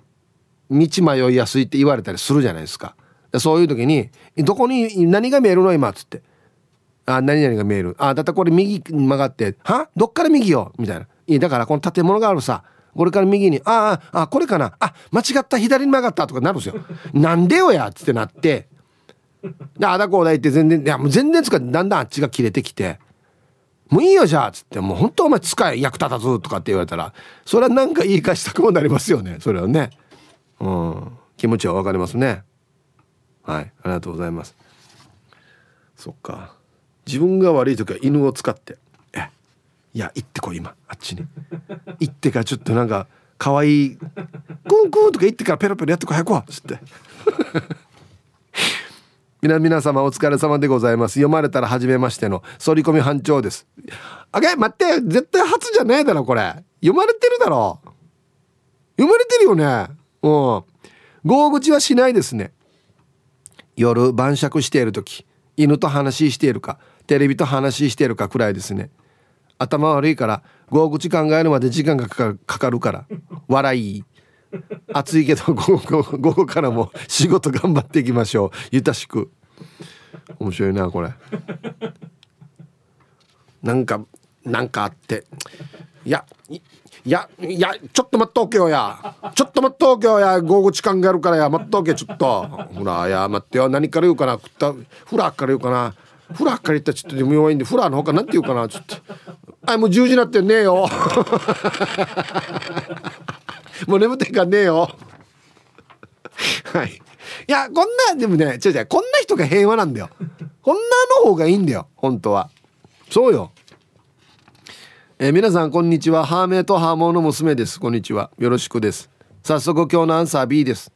道迷いやすいって言われたりするじゃないですか。そういう時に「どこに何が見えるの今」っつって「あ何々が見える」「あだったこれ右曲がっては？どっから右よ」みたいな「いやだからこの建物があるさこれから右に、ああ、あ、これかな。あ、間違った左に曲がったとかなるんですよ。[LAUGHS] なんでよやっつってなって、で、あだこうだ言って全然、いや、もう全然つかだんだんあっちが切れてきて、もういいよじゃあっつって、もう本当お前使え、役立たずとかって言われたら、それはなんか言い返したくもなりますよね。それはね。うん。気持ちはわかりますね。はい。ありがとうございます。そっか。自分が悪い時は犬を使って。いや行ってこい今あっちに。行ってからちょっとなんか可愛いクンクンとか言ってからペロペロやってこい早くわっつって。[LAUGHS] 皆皆様お疲れ様でございます。読まれたら初めましての反り込み班長です。あげ待って絶対初じゃねえだろこれ。読まれてるだろ。読まれてるよね。うん。合口はしないですね。夜晩酌している時犬と話しているかテレビと話しているかくらいですね。頭悪いから合口考えるまで時間がかかるから。笑い。暑いけど [LAUGHS] 午後午後からも仕事頑張っていきましょう。ゆたしく。面白いなこれ。なんかなんかあって。いやいやいやちょっと待っとけよや。ちょっと待っとけよや。午後時間があるからや。待っとけちょっと。ほらや待ってよ。何から言うかな。食ったフラから言うかな。フラから言ったらちょっとでも弱いんでフラのほかなんて言うかなちょっと。あもう10時になってねえよ。[LAUGHS] もう眠ってんかねえよ。はい。いやこんなでもね違う違うこんな人が平和なんだよ。こんなの方がいいんだよ本当は。そうよ。えー、皆さんこんにちは。ハーメイとハーモーの娘です。こんにちは。よろしくです。早速今日のアンサー B です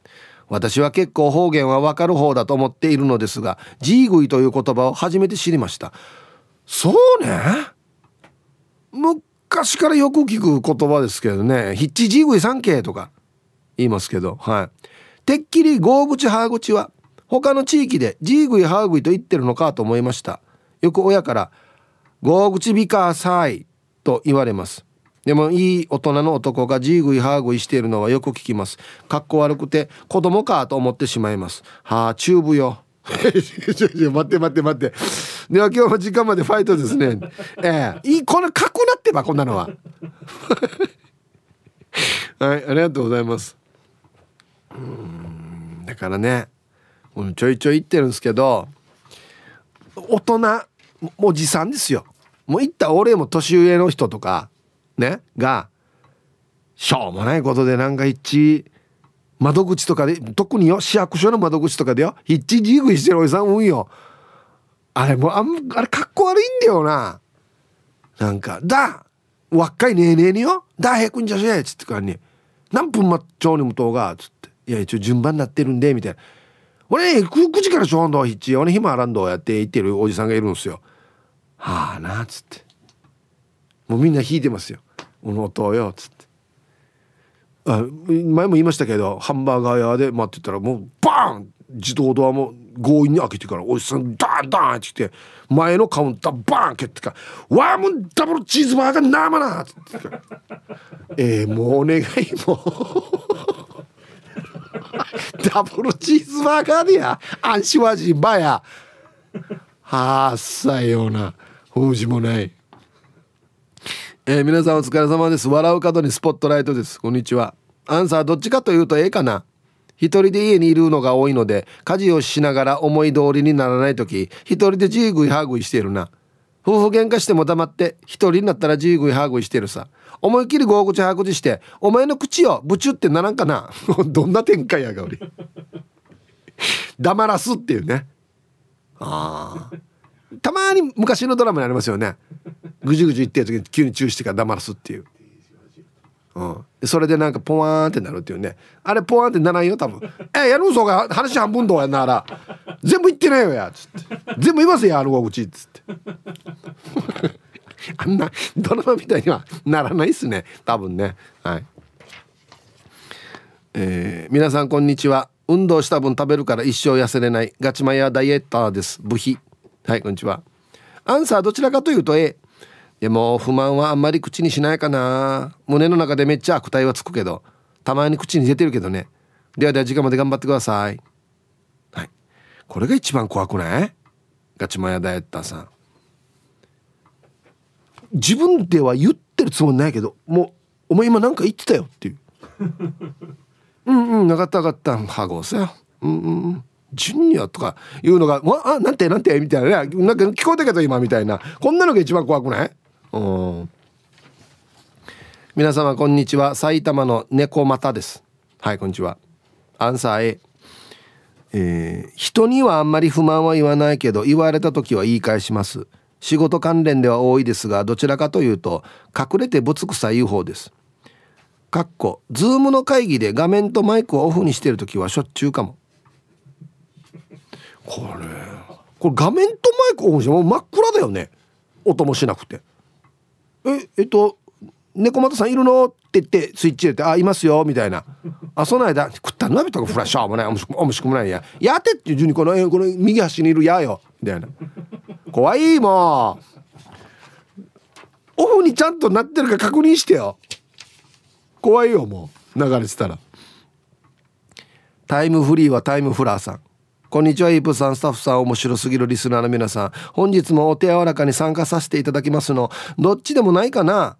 私は結構方言はわかる方だと思っているのですがジーグイという言葉を初めて知りました。そうね。昔からよく聞く言葉ですけどね。ヒッチジーグイ三景とか言いますけどはい。てっきりゴーグチハーグチは他の地域でジーグイハーグイと言ってるのかと思いました。よく親からゴーグチビカーサイと言われます。でもいい大人の男がジーグイハーグイしているのはよく聞きます。かっこ悪くて子供かと思ってしまいます。はあチューブよ。[LAUGHS] 待って待って待って。では今日も時間までファイトですね。ええ。いいこれかっこなってばこんなのは。[LAUGHS] はいありがとうございます。うんだからねちょいちょい言ってるんですけど大人おじさんですよ。もう言った俺も年上の人とかねがしょうもないことでなんか一窓口とかで特によ市役所の窓口とかでよ一致ジグしてるおじさん多いよ。あれもうあんあれかっこ悪いんだよな。なんか「だ若いねえねえによだへくんじゃしえ」っつってからに「何分待っちゃうにもとうが」つって「いや一応順番になってるんで」みたいな「俺ね 9, 時からちょうどひっち俺暇あらんど」やって言ってるおじさんがいるんですよ。はあなっつって。もうみんな引いてますよ「おの音よ」っつって。あ前も言いましたけどハンバーガー屋で待ってたらもうバーン自動ドアも強引に開けてからおじさんダンダンって来て前のカウンターバーン蹴ってから「わあもうダブルチーズバーガー生な!」っつって「[LAUGHS] えー、もうお願いもう。ダブルチーズバーガーでや。アンシワジバや。はあさような。封じもない。えー、皆さんお疲れ様です。笑う角にスポットライトです。こんにちは。アンサーどっちかというとええかな。一人で家にいるのが多いので家事をしながら思い通りにならない時一人でジーグイハーグイしてるな。夫婦喧嘩しても黙って一人になったらジーグイハーグイしてるさ。思いっきり合口ハーグしてお前の口をブチュってならんかな。[LAUGHS] どんな展開やが俺。黙らすっていうね。ああたまに昔のドラマにありますよね。ぐじゅぐじゅ言ってる時に急に注意してから黙らすっていう、うん、それでなんかポワーンってなるっていうね。あれポワーンってならんよ多分「[LAUGHS] えやるんぞが話半分どうやんなら。全部言ってないよや」つって「全部言いますよあの口」っつって。[LAUGHS] あんなドラマみたいにはならないっすね。多分ね。はい。えー、皆さんこんにちは。運動した分食べるから一生痩せれない。ガチマヤダイエッターです。部費。はいこんにちは。アンサーどちらかというと A でも不満はあんまり口にしないかな。胸の中でめっちゃ悪態はつくけどたまに口に出てるけどね。ではでは時間まで頑張ってください。はい。これが一番怖くない？ガチマヤダイエッターさん。自分では言ってるつもりないけどもうお前今なんか言ってたよっていう。うんうん分かった分かった。ハゴさうんうん。ジュニアとかいうのが「わあなんてなんて」みたいなね。なんか聞こえたけど今みたいな。こんなのが一番怖くない？うん。皆様こんにちは。埼玉の猫又です。はいこんにちは。アンサー A えー、人にはあんまり不満は言わないけど言われた時は言い返します。仕事関連では多いですがどちらかというと隠れてぶつくさ言う方です。かっこズームの会議で画面とマイクをオフにしてる時はしょっちゅうかも。これ。これ画面とマイクオフしても真っ暗だよね。音もしなくて。ええっと猫又さんいるの？って言ってスイッチ入れて「あいますよ」みたいな「あその間食ったなびとかフラッシャーもない。おもしおもしくもないや。やて」っていう順にこのこの右端にいるやよ。みたいな。怖いもうオフにちゃんとなってるか確認してよ。怖いよもう。流れてたら。タイムフリーはタイムフラーさん。こんにちはイープさんスタッフさん面白すぎるリスナーの皆さん。本日もお手柔らかに参加させていただきますのどっちでもないかな。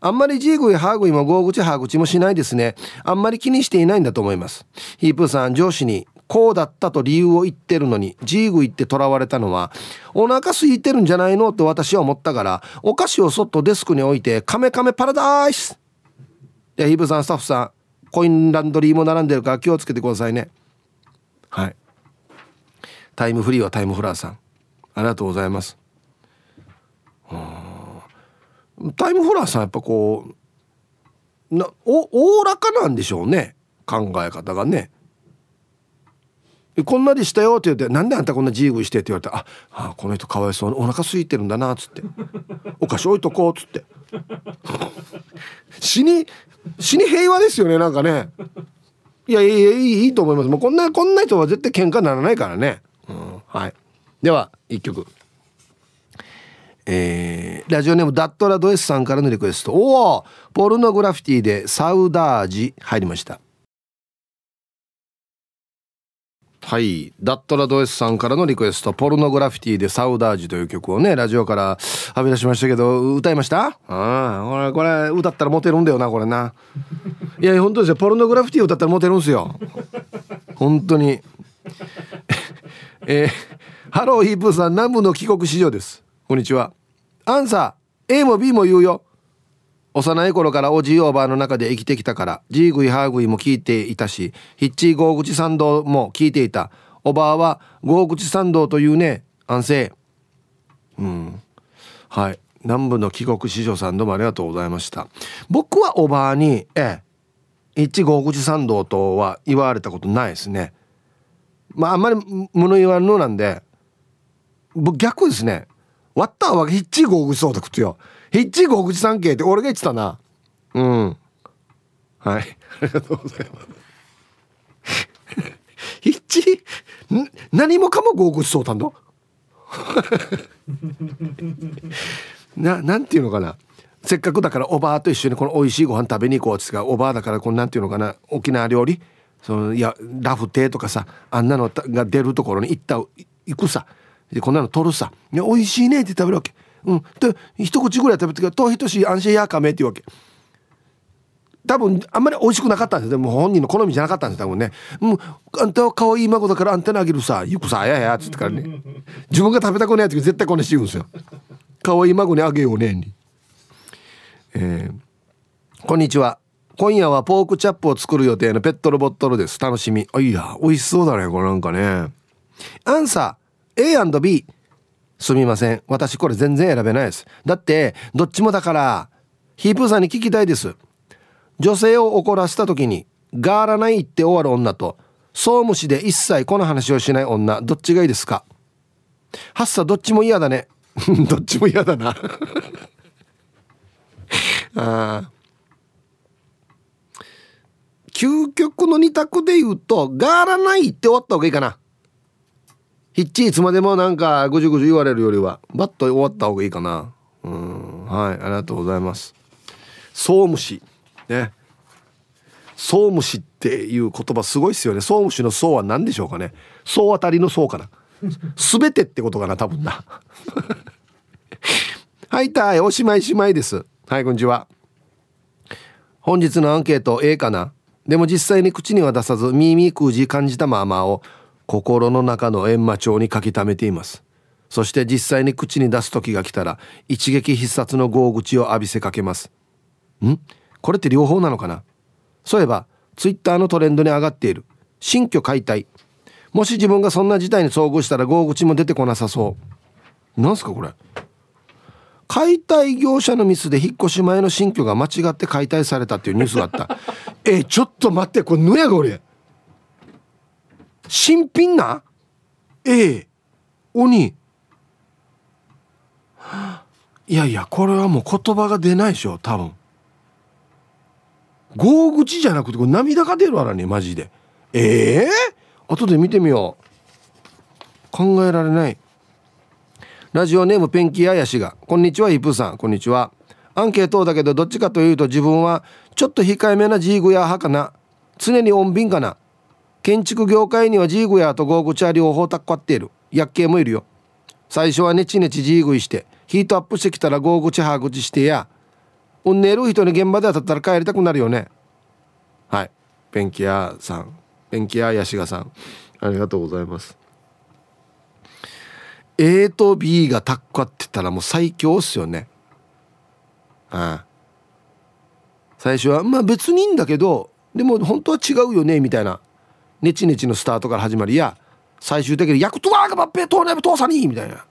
あんまりジーグイハーグイもゴー口ハー口もしないですね。あんまり気にしていないんだと思います。ヒープさん上司にこうだったと理由を言ってるのにジーグイって囚われたのはお腹空いてるんじゃないのって私は思ったからお菓子をそっとデスクに置いてカメカメパラダイス。いやヒープさんスタッフさんコインランドリーも並んでるから気をつけてくださいね。はい。タイムフリーはタイムフラーさん。ありがとうございます。タイムフラーさんやっぱこうなおおおらかなんでしょうね。考え方がね。こんなでしたよって言って「なんであんたこんな自由して」って言われたら「ああこの人かわいそうお腹空いてるんだな」っつって「お菓子置いとこう」っつって。[LAUGHS] 死に死に平和ですよねなんかね。いやいやいいいいと思います。もうこんなこんな人は絶対喧嘩にならないからね。はい。では1曲。えー、ラジオネームダットラド S さんからのリクエスト。おおポルノグラフィティでサウダージ入りました。はいダットラド S さんからのリクエスト。ポルノグラフィティでサウダージという曲をねラジオからはみ出しましたけど歌いました？ああこれこれ歌ったらモテるんだよなこれな。いや本当ですよ。ポルノグラフィティ歌ったらモテるんですよ。本当に。えー、[LAUGHS] ハローヒープーさん南部の帰国子女です。こんにちは。アンサー A も B も言うよ。幼い頃からおじいおばあの中で生きてきたからジーグイハーグイも聞いていたしヒッチーゴーグチ参道も聞いていた。おばあはゴーグチ参道というね安静。うん。はい。南部の帰国子女さんどうもありがとうございました。僕はおばあにええ一ゴーグチ参道とは言われたことないですね。まああんまり物言わんのなんで僕逆ですね。割ったわけヒッチーゴーグチそうだくとよ。ヒッチーゴーグチさん系って俺が言ってたな。うん。はい。ありがとうございます。ヒッチー何もかもゴーグチそうたんだ [LAUGHS] ななんていうのかな。せっかくだからおばあと一緒にこの美味しいご飯食べに行こうっつっておばあだからこのなんていうのかな沖縄料理？そのいやラフテーとかさあんなのが出るところに行った行くさ。でこんなの取るさ「いや美味しいね」って食べるわけ。うん。で一口ぐらい食べてから「とひとし安心やかめ」って言うわけ。多分あんまり美味しくなかったんですでも本人の好みじゃなかったんです多分ね「もうあんたは可愛い孫だからあんたにあげるさ。行くさ。あやや」っつってからね。自分が食べたくない時絶対こんなし言うんですよ。可愛い孫にあげようねに。えー、こんにちは。今夜はポークチャップを作る予定のペットロボットルです。楽しみ。あいや美味しそうだねこれ。なんかね。アンサー。A&B すみません。私これ全然選べないです。だってどっちもだからヒープーさんに聞きたいです。女性を怒らせた時にガーらないって終わる女と総無視で一切この話をしない女どっちがいいですか？はっさどっちも嫌だね。[LAUGHS] どっちも嫌だな。[LAUGHS] ああ究極の二択で言うとガーらないって終わった方がいいかな。ヒッチいつまでもなんかぐじゅぐじゅ言われるよりはバッと終わった方がいいかな。うん。はいありがとうございます。総無視ね。総無視っていう言葉すごいっすよね。総無視の総は何でしょうかね。総当たりの総かな。全てってことかな多分な。[LAUGHS] はいたいおしまいしまいです。はいこんにちは。本日のアンケート A かな。でも実際に口には出さず耳空じ感じたままを心の中の閻魔帳に書き溜めています。そして実際に口に出す時が来たら一撃必殺の豪口を浴びせかけます。ん？これって両方なのかな？そういえばツイッターのトレンドに上がっている。新居解体。もし自分がそんな事態に遭遇したら豪口も出てこなさそう。なんすかこれ？解体業者のミスで引っ越し前の新居が間違って解体されたっていうニュースがあった。えちょっと待ってこれぬやが俺新品なええ。鬼。いやいやこれはもう言葉が出ないでしょ多分。豪口じゃなくてこれ涙が出るわらねマジで。ええ？ー、後で見てみよう。考えられない。ラジオネームペンキややしが。こんにちはイプさん。こんにちは。アンケートだけどどっちかというと自分はちょっと控えめなジーグヤ派かな。常に穏便かな。建築業界にはジーグヤとゴーグチャ両方たっこっている。薬系もいるよ。最初はネチネチジーグイしてヒートアップしてきたらゴーグチハグチしてやうんねる人に現場で当たったら帰りたくなるよね。はい。ペンキ屋さん。ペンキ屋ヤシガさん。ありがとうございます。A と B がタッコってたらもう最強っすよね。ああ最初はまあ別にいいんだけどでも本当は違うよねみたいな。ネチネチのスタートから始まりや最終的に「ヤクトワーガバッペトーナブトーサニー」みたいな。[LAUGHS]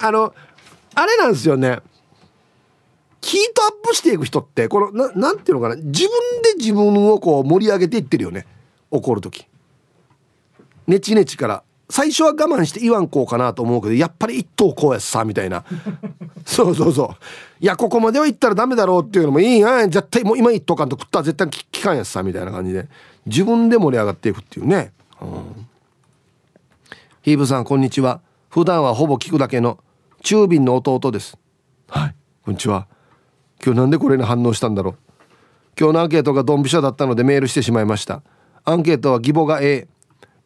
あのあれなんですよね。ヒートアップしていく人ってこのななんていうのかな。自分で自分をこう盛り上げていってるよね。怒る時。ネチネチから。最初は我慢して言わんこうかなと思うけどやっぱり一等こうやさみたいな。[LAUGHS] そうそうそう。いやここまでは行ったらダメだろうっていうのもいいや絶対もう今言っとかんと食ったら絶対聞かんやさみたいな感じで。自分で盛り上がっていくっていうね、うん、ヒーブさんこんにちは。普段はほぼ聞くだけの中瓶の弟です。はい。こんにちは。今日なんでこれに反応したんだろう。今日のアンケートがドンピシャだったのでメールしてしまいました。アンケートは義母が A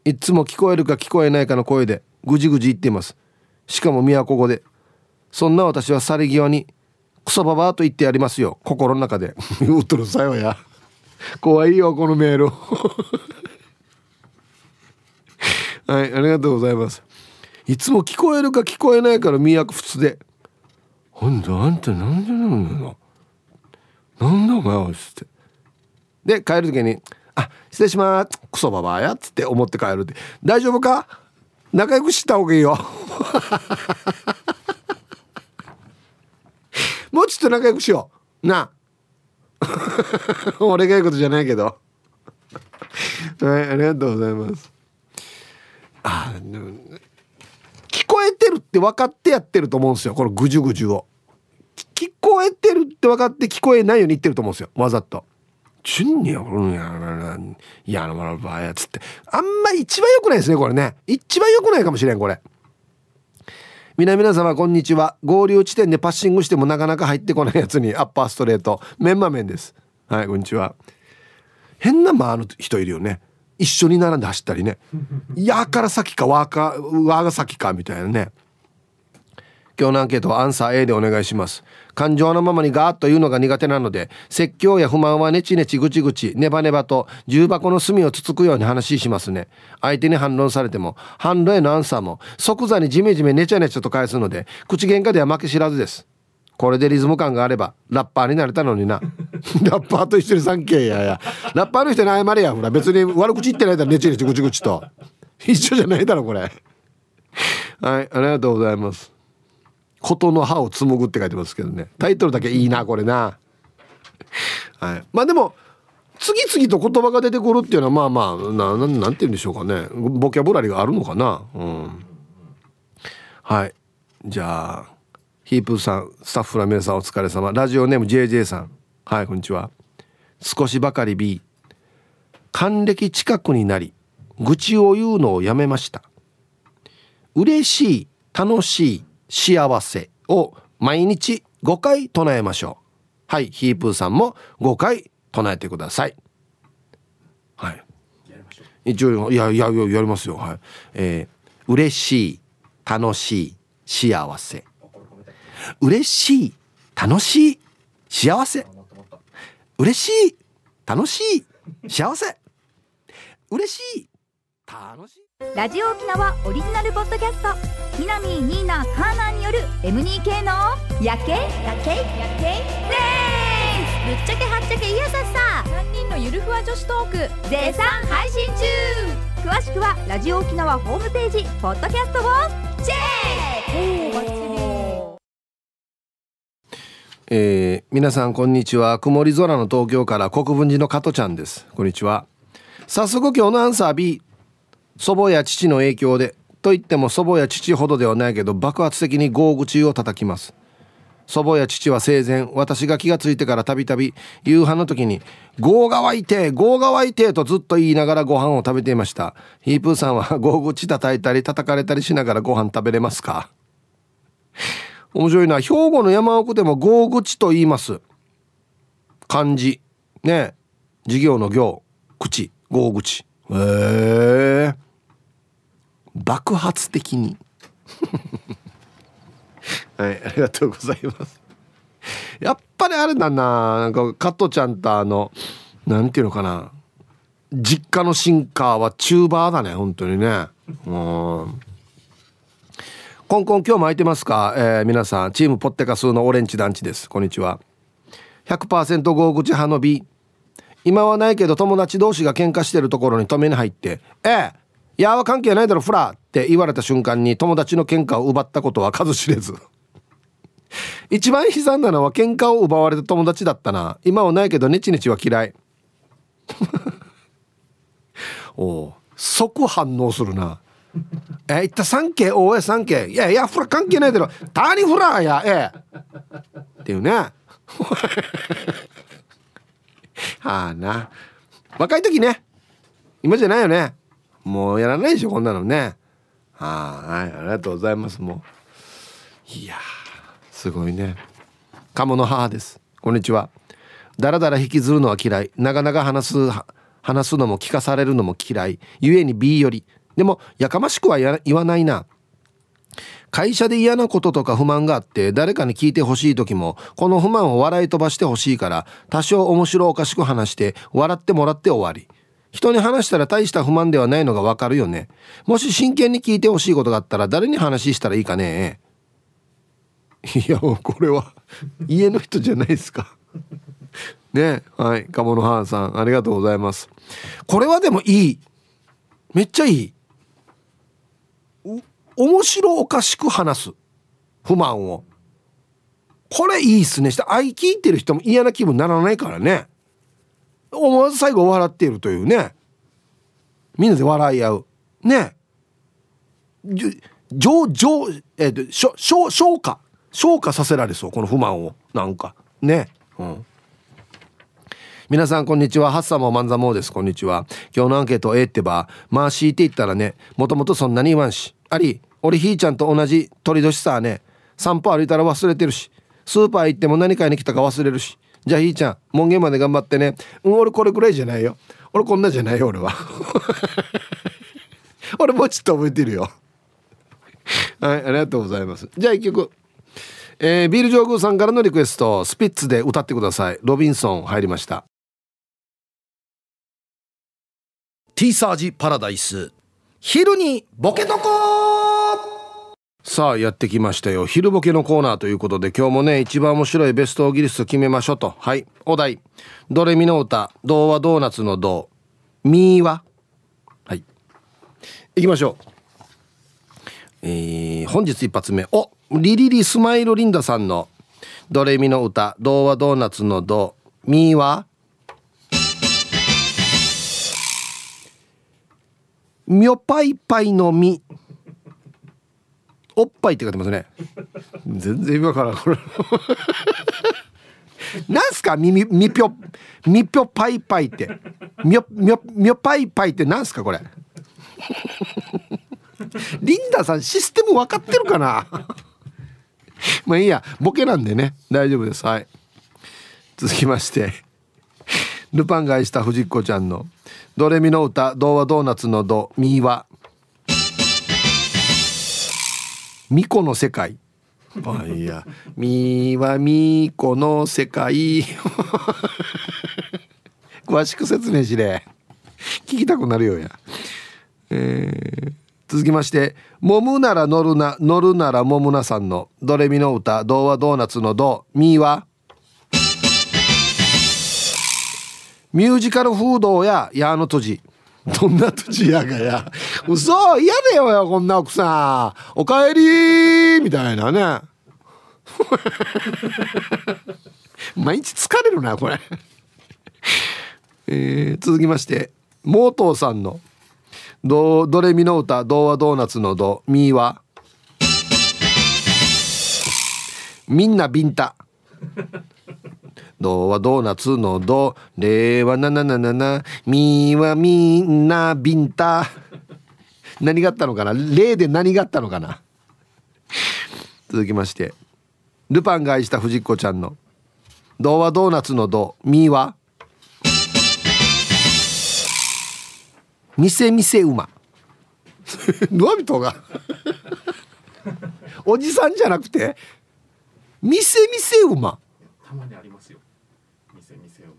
いつも聞こえるか聞こえないかの声でぐじぐじ言っています。しかも都語で。そんな私は去り際にクソババアと言ってやりますよ。心の中で。言 [LAUGHS] うとるさよや。怖いよこのメール。[LAUGHS] はいありがとうございます。いつも聞こえるか聞こえないかの都普通で。ほんとあんたなんでなんだな。んだお前はっつって。で帰る時にあ失礼します。クソババアや。っつって思って帰るって。大丈夫か？仲良くした方がいいよ。[LAUGHS] もうちょっと仲良くしよう。な。[LAUGHS] 俺が言うことじゃないけど。はいありがとうございます。あ聞こえてるって分かってやってると思うんですよ。このぐじゅぐじゅを。聞こえてるって分かって聞こえないように言ってると思うんですよ。わざと。チュンニャんやらいやまばやつって。あんま一番良くないですねこれね。一番良くないかもしれんこれ。皆皆様こんにちは。合流地点でパッシングしてもなかなか入ってこないやつにアッパーストレート。メンマメンです。はいこんにちは。変な間の人いるよね。一緒に並んで走ったりね「やから先かわかわが先か」みたいなね。今日のアンケートはアンサー A でお願いします。感情のままにガーッと言うのが苦手なので説教や不満はネチネチぐちぐちネバネバと重箱の隅をつつくように話しますね。相手に反論されても反論へのアンサーも即座にジメジメネチャネチャと返すので口喧嘩では負け知らずです。これでリズム感があればラッパーになれたのにな。[LAUGHS] ラッパーと一緒にサンケーやや。ラッパーの人に謝れや。ほら別に悪口言ってないだろネチネチぐちぐちと。一緒じゃないだろこれ。はいありがとうございます。ことの葉を紡ぐって書いてますけどね。タイトルだけいいなこれな。はい。まあでも次々と言葉が出てくるっていうのはまあまあなななんて言うんでしょうかね。ボキャブラリーがあるのかな。うん。はい。じゃあヒープさんスタッフの皆さんお疲れ様。ラジオネーム JJ さん。はいこんにちは。少しばかり B 還暦近くになり愚痴を言うのをやめました。嬉しい楽しい幸せを毎日5回唱えましょう。はいヒープーさんも5回唱えてください。はい。一応いやいやいやりますよ。はい。えー、嬉しい楽しい幸せ。嬉しい楽しい幸せ。嬉しい楽しい幸せ。嬉しい楽しい。ラジオ沖縄オリジナルポッドキャスト。南ニーナカーナーによる M2K の夜景。夜景？夜景？レースぶっちゃけはっちゃけいやさっさ！3人のゆるふわ女子トーク。絶賛配信中！詳しくはラジオ沖縄ホームページポッドキャストをチェック！えー、皆さんこんにちは。曇り空の東京から国分寺の加トちゃんです。こんにちは。早速今日のアンサー B 祖母や父の影響でと言っても祖母や父ほどではないけど爆発的に豪口を叩きます。祖母や父は生前私が気がついてからたびたび夕飯の時に「ゴーが湧いてゴーが湧いて」とずっと言いながらご飯を食べていました。ヒープーさんはゴー口叩いたり叩かれたりしながらご飯食べれますか？面白いな。兵庫の山奥でもゴー口と言います。漢字。ね。事業の行口。ゴー口。へえ。爆発的に。[LAUGHS] はいありがとうございます。やっぱりあれだななんか加トちゃんとあのなんていうのかな。実家のシンカーはチューバーだね本当にね。う。んコンコン今日も空いてますか、えー、皆さん。チームポッテカスのオレンジ団地です。こんにちは。100%合口派の B 今はないけど友達同士が喧嘩してるところに止めに入って「ええいやは関係ないだろフラ!」って言われた瞬間に友達の喧嘩を奪ったことは数知れず。[LAUGHS] 一番悲惨なのは喧嘩を奪われた友達だったな。今はないけどネチネチは嫌い。[LAUGHS] お即反応するな。え言った3件おえ3件いやいやフラ関係ないだろ。タニフラやええ。っていうね。はあな。若い時ね今じゃないよね。もうやらないでしょこんなのね。はあはいありがとうございますもう。いやすごいね。鴨の母です。こんにちは。だらだら引きずるのは嫌い。長々話す話すのも聞かされるのも嫌い。ゆえに B より。でもやかましくは言わないな。会社で嫌なこととか不満があって誰かに聞いてほしい時もこの不満を笑い飛ばしてほしいから多少面白おかしく話して笑ってもらって終わり。人に話したら大した不満ではないのがわかるよね。もし真剣に聞いてほしいことがあったら誰に話したらいいかね。いやこれは家の人じゃないですか。ねはい。鴨の母さんありがとうございます。これはでもいい。めっちゃいい。面白おかしく話す。不満を。これいいっすね。して愛聞いてる人も嫌な気分にならないからね。思わず最後笑っているというね。みんなで笑い合う。ね。上上えっ、ー、と消消化。消化させられそうこの不満を。なんか。ね。うん。皆さんこんにちは。ハッサモマンザモーです。こんにちは。今日のアンケートええってばまあ強いて言ったらねもともとそんなに言わんし。あり俺ひーちゃんと同じ鳥年さね。散歩歩いたら忘れてるし。スーパー行っても何買いに来たか忘れるし。じゃあひーちゃん門限まで頑張ってね。うん俺これくらいじゃないよ。俺こんなじゃないよ俺は。[LAUGHS] 俺もうちょっと覚えてるよ。はいありがとうございます。じゃあ一曲。えー、ビール上宮さんからのリクエスト。スピッツで歌ってください。ロビンソン入りました。ティーサージパラダイス。昼にボケとこさあやってきましたよ。昼ボケのコーナーということで今日もね一番面白いベストオギリスト決めましょうと。はい。お題。ドレミの歌童話ドーナツの童。ミーは？はい。行きましょう。えー、本日一発目。おリリリスマイルリンダさんの。ドレミの歌童話ドーナツの童。ミーは？みょぱいぱいのみおっぱいって書いてますね。全然今からこれ。なんすか？みみみぴょみぴょぱいぱいって。みょみょみょぱいぱいってなんすかこれ？リンダさんシステム分かってるかな？まあいいや。ボケなんでね。大丈夫です。はい。続きまして。ルパンが愛した藤子ちゃんの「ドレミの歌童話ドーナツのドミーはミコの世界。あいや。ミーはミコの世界。詳しく説明しれ。聞きたくなるよや、えー、続きまして「もむなら乗るな乗るならもむな」さんの「ドレミの歌童話ドーナツのドミーは？ミュージカル風土や矢の土地 [LAUGHS] どんな土地やがや。嘘嫌だよよこんな奥さん。おかえりみたいなね。[LAUGHS] 毎日疲れるなこれ。えー、続きましてモートーさんのドドレミの歌童話ドーナツのドミーは。みんなビンタ。ドはドーナツのドレはななななな。みはみんなビンタ何があったのかな？例で何があったのかな？続きまして。ルパンが愛した藤子ちゃんの「ドはドーナツのドミは？店店馬。ノアビトが。おじさんじゃなくて？店店馬。たまにありますよ。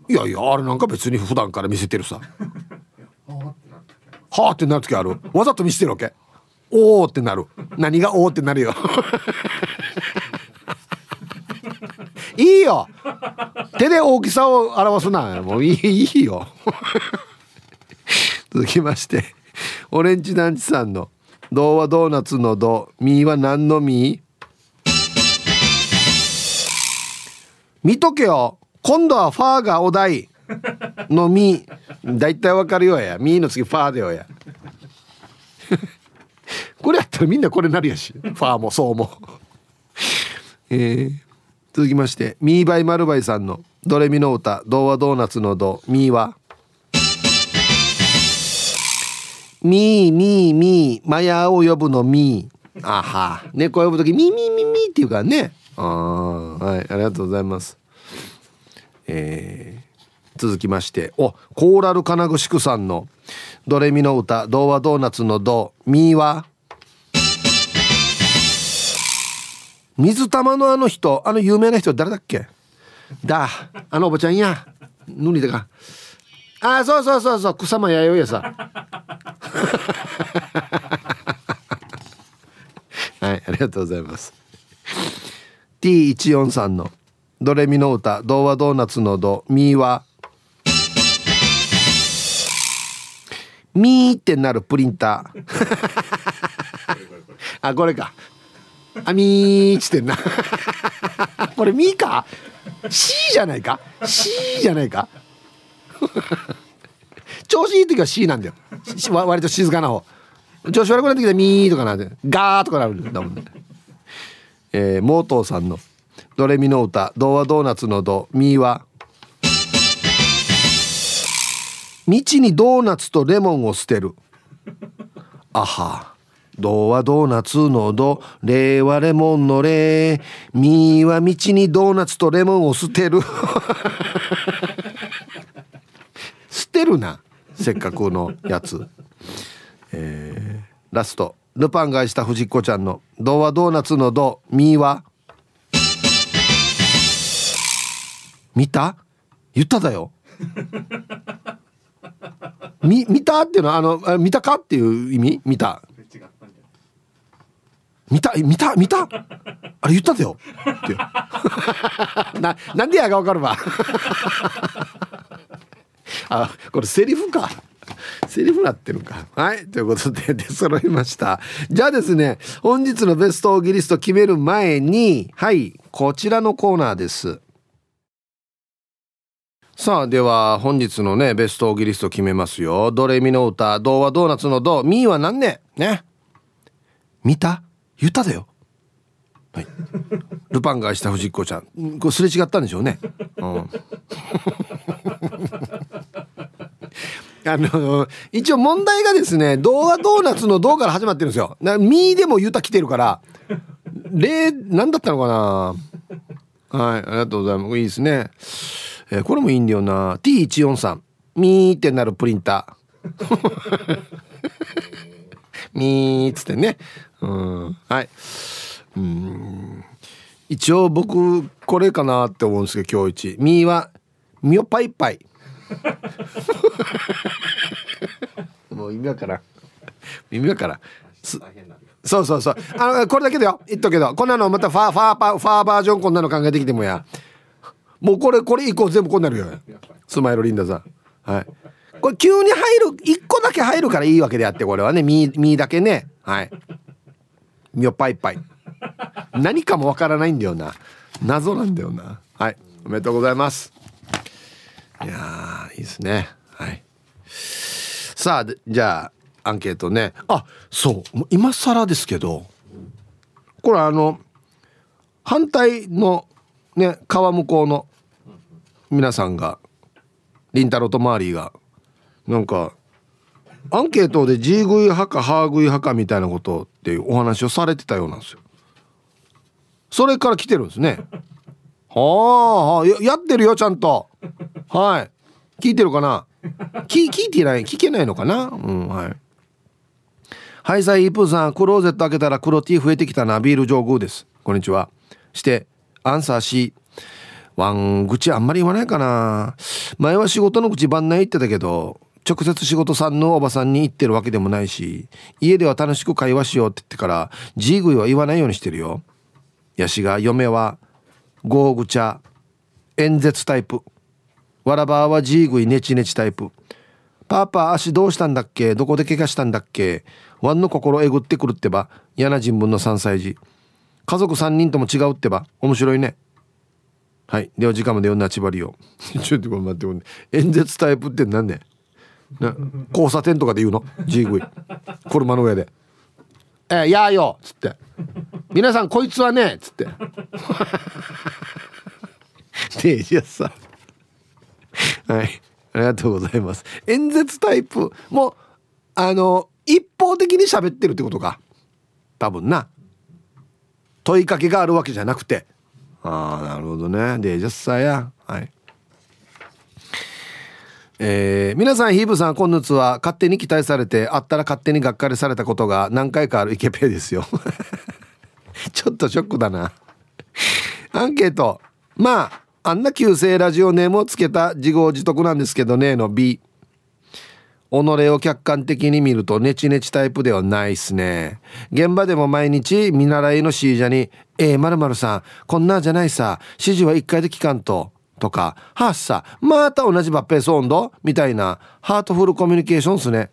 いやいやあれなんか別に普段から見せてるさ。[LAUGHS] はあってなる時ある。わざと見せてるわけ。おおってなる。何がおおってなるよ。[LAUGHS] いいよ。手で大きさを表すな。もういいいいよ。[LAUGHS] 続きましてオレンジ団地さんの「童話ドーナツのド」「ミーは何のミ?」見とけよ。今度はファーがお題。のミー大体わかるよや。ミーの次ファーでよや。[LAUGHS] これやったらみんなこれなるやし。ファーもそうも。えー、続きまして。ミーバイマルバイさんの「ドレミの歌童話ドーナツのド」ミーは？ミーミーミー。マヤを呼ぶのミー。あは。猫を呼ぶ時ミーミーミーミーっていうからね。ああはい。ありがとうございます。えー、続きましておコーラル金具宿さんの「ドレミの歌童話ドーナツのド」ミーは？水玉のあの人あの有名な人誰だっけ？だあのおばちゃんや。ぬにだか。あそうそうそうそう草間弥生やさ。[LAUGHS] はいありがとうございます。T143 の「ドレミの歌童話ドーナツのド」ミーは。ミーってなるプリンター。[LAUGHS] あこれか。あみーちってんな。これミーか？C じゃないか？C じゃないか？調子いい時は C なんだよ。割と静かな方。調子悪くなってきたらミーとかなんでガーとかなるんだもんね。えー、モートーさんの「ドレミの歌童話ドーナツのドミーは」道にドーナツとレモンを捨てる。あは童話ドーナツのドレはレモンのレミーは道にドーナツとレモンを捨てる。[LAUGHS] 捨てるなせっかくのやつ。えー、ラスト。ルパンがした藤子ちゃんの「童話ドーナツのドミーは」見た？言っただよ。[LAUGHS] み見たっていうのはあの見たかっていう意味？見た？見た？見た？見た？あれ言っただよ。って [LAUGHS] ななんでやがわかるわ？[LAUGHS] あこれセリフか。セリフなってるか。はいということで出揃いました。じゃあですね本日のベストオギリスト決める前にはいこちらのコーナーです。さあでは本日のねベストオーギリスト決めますよ。ドレミの歌童話ドーナツのドミーは何ねね？見た？言っただよ。はい。ルパンが愛した藤子ちゃん。これすれ違ったんでしょうね。うん。あの一応問題がですね動画ドーナツの動から始まってるんですよ。なミーでもユタ来てるから例何だったのかな？はいありがとうございます。いいですね。えー、これもいいんだよな。T143 ミーってなるプリンター。[LAUGHS] ミーっつってね。うん。はい。うん。一応僕これかなって思うんですけど今日一。ミーはミオパイパイ。[LAUGHS] もう意味わからん。意味わからん。そうそうそう。あのこれだけだよ。言っとくけど。こんなのまたファーファーパファーバージョンこんなの考えてきてもや。もうこれこれ以降全部こうなるよ。スマイルリンダさん。はい。これ急に入る1個だけ入るからいいわけであってこれはね。ミーミーだけね。はい。ミオパイパイ何かもわからないんだよな。謎なんだよな。はい。おめでとうございます。いやいいですね。はい。さあじゃあアンケートね。あそう。今更ですけどこれあの反対のね川向こうの皆さんがりんたろとマーリーがなんかアンケートで G 食い派か歯食い派かみたいなことっていうお話をされてたようなんですよ。それから来てるんですね。はあやってるよちゃんと。はい。聞いてるかな？聞聞いてない聞けないのかな？うんはい。はいさいイープーさんクローゼット開けたら黒 T 増えてきたな。ビール上宮です。こんにちは。してアンサー C ワン愚痴あんまり言わないかな。前は仕事の口番内言ってたけど直接仕事さんのおばさんに言ってるわけでもないし家では楽しく会話しようって言ってからジーグイは言わないようにしてるよ。ヤシが嫁はゴーグチャ演説タイプ。わらばはジーグイネチネチタイプ。パパ足どうしたんだっけ？どこで怪我したんだっけ？ワンの心えぐってくるってば。嫌な人文の3歳児。家族3人とも違うってば。面白いね。はい。では時間まで読んだちばりをちょっと待って演説タイプって何ねな交差点とかで言うの？ジーグイ。車の上で「えー、やーよ」っつって「皆さんこいつはね」っつって。でじゃあさ。はい。ありがとうございます。演説タイプ。もあの一方的に喋ってるってことか。多分な。問いかけがあるわけじゃなくて。ああなるほどね。でじゃあさや。はい。えー、皆さんヒーブさん今日は。勝手に期待されてあったら勝手にがっかりされたことが何回かあるイケペイですよ。[LAUGHS] ちょっとショックだな。アンケート。まああんな旧姓ラジオネームをつけた自業自得なんですけどねの B 己を客観的に見るとネチネチタイプではないっすね。現場でも毎日見習いの C 者に「えー、まるさんこんなじゃないさ。指示は一回で聞かんと」とか「はっさまた同じ抜兵ソンド」みたいなハートフルコミュニケーションっすね。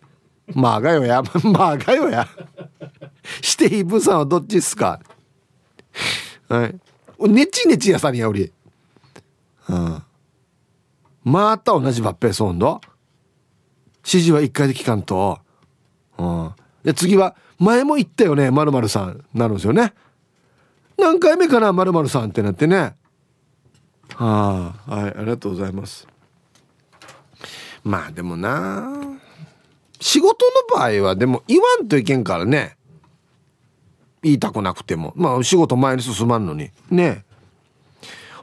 まあがよや。[LAUGHS] まあがよや。[LAUGHS] してイブさんはどっちっすか。はい。ネチネチやさんやおり。うん。また同じ抜兵ソンド指示は一回で聞かんと。うん。で、次は、前も言ったよね、まるさん。なるんですよね。何回目かな、まるさんってなってね。はあ、はい、ありがとうございます。まあでもな仕事の場合はでも言わんといけんからね。言いたくなくても。まあ仕事前に進まんのに。ね。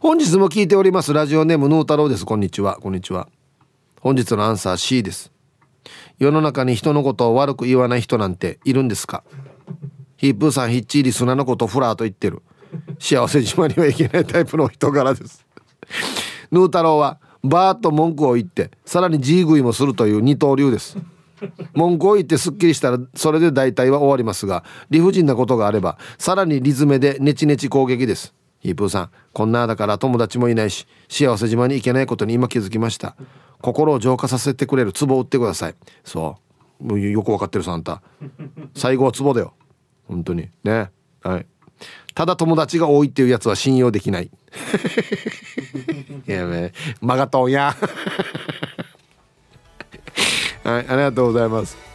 本日も聞いておりますラジオネームヌー太郎ですこんにちはこんにちは本日のアンサー C です世の中に人のことを悪く言わない人なんているんですか？ヒープーさんヒッチーリ砂のことフラーと言ってる。幸せ島にはいけないタイプの人柄です。ヌー太郎はバーッと文句を言ってさらに G 食いもするという二刀流です。文句を言ってすっきりしたらそれで大体は終わりますが理不尽なことがあればさらにリズムでネチネチ攻撃です。ヒープーさんこんなだから友達もいないし幸せ島に行けないことに今気づきました。心を浄化させてくれる壺を売ってください。そう。もうよくわかってるさあんた。最後は壺だよ。本当に。ね。はい。ただ友達が多いっていうやつは信用できない。い [LAUGHS] やねマガトンや。はい。ありがとうございます。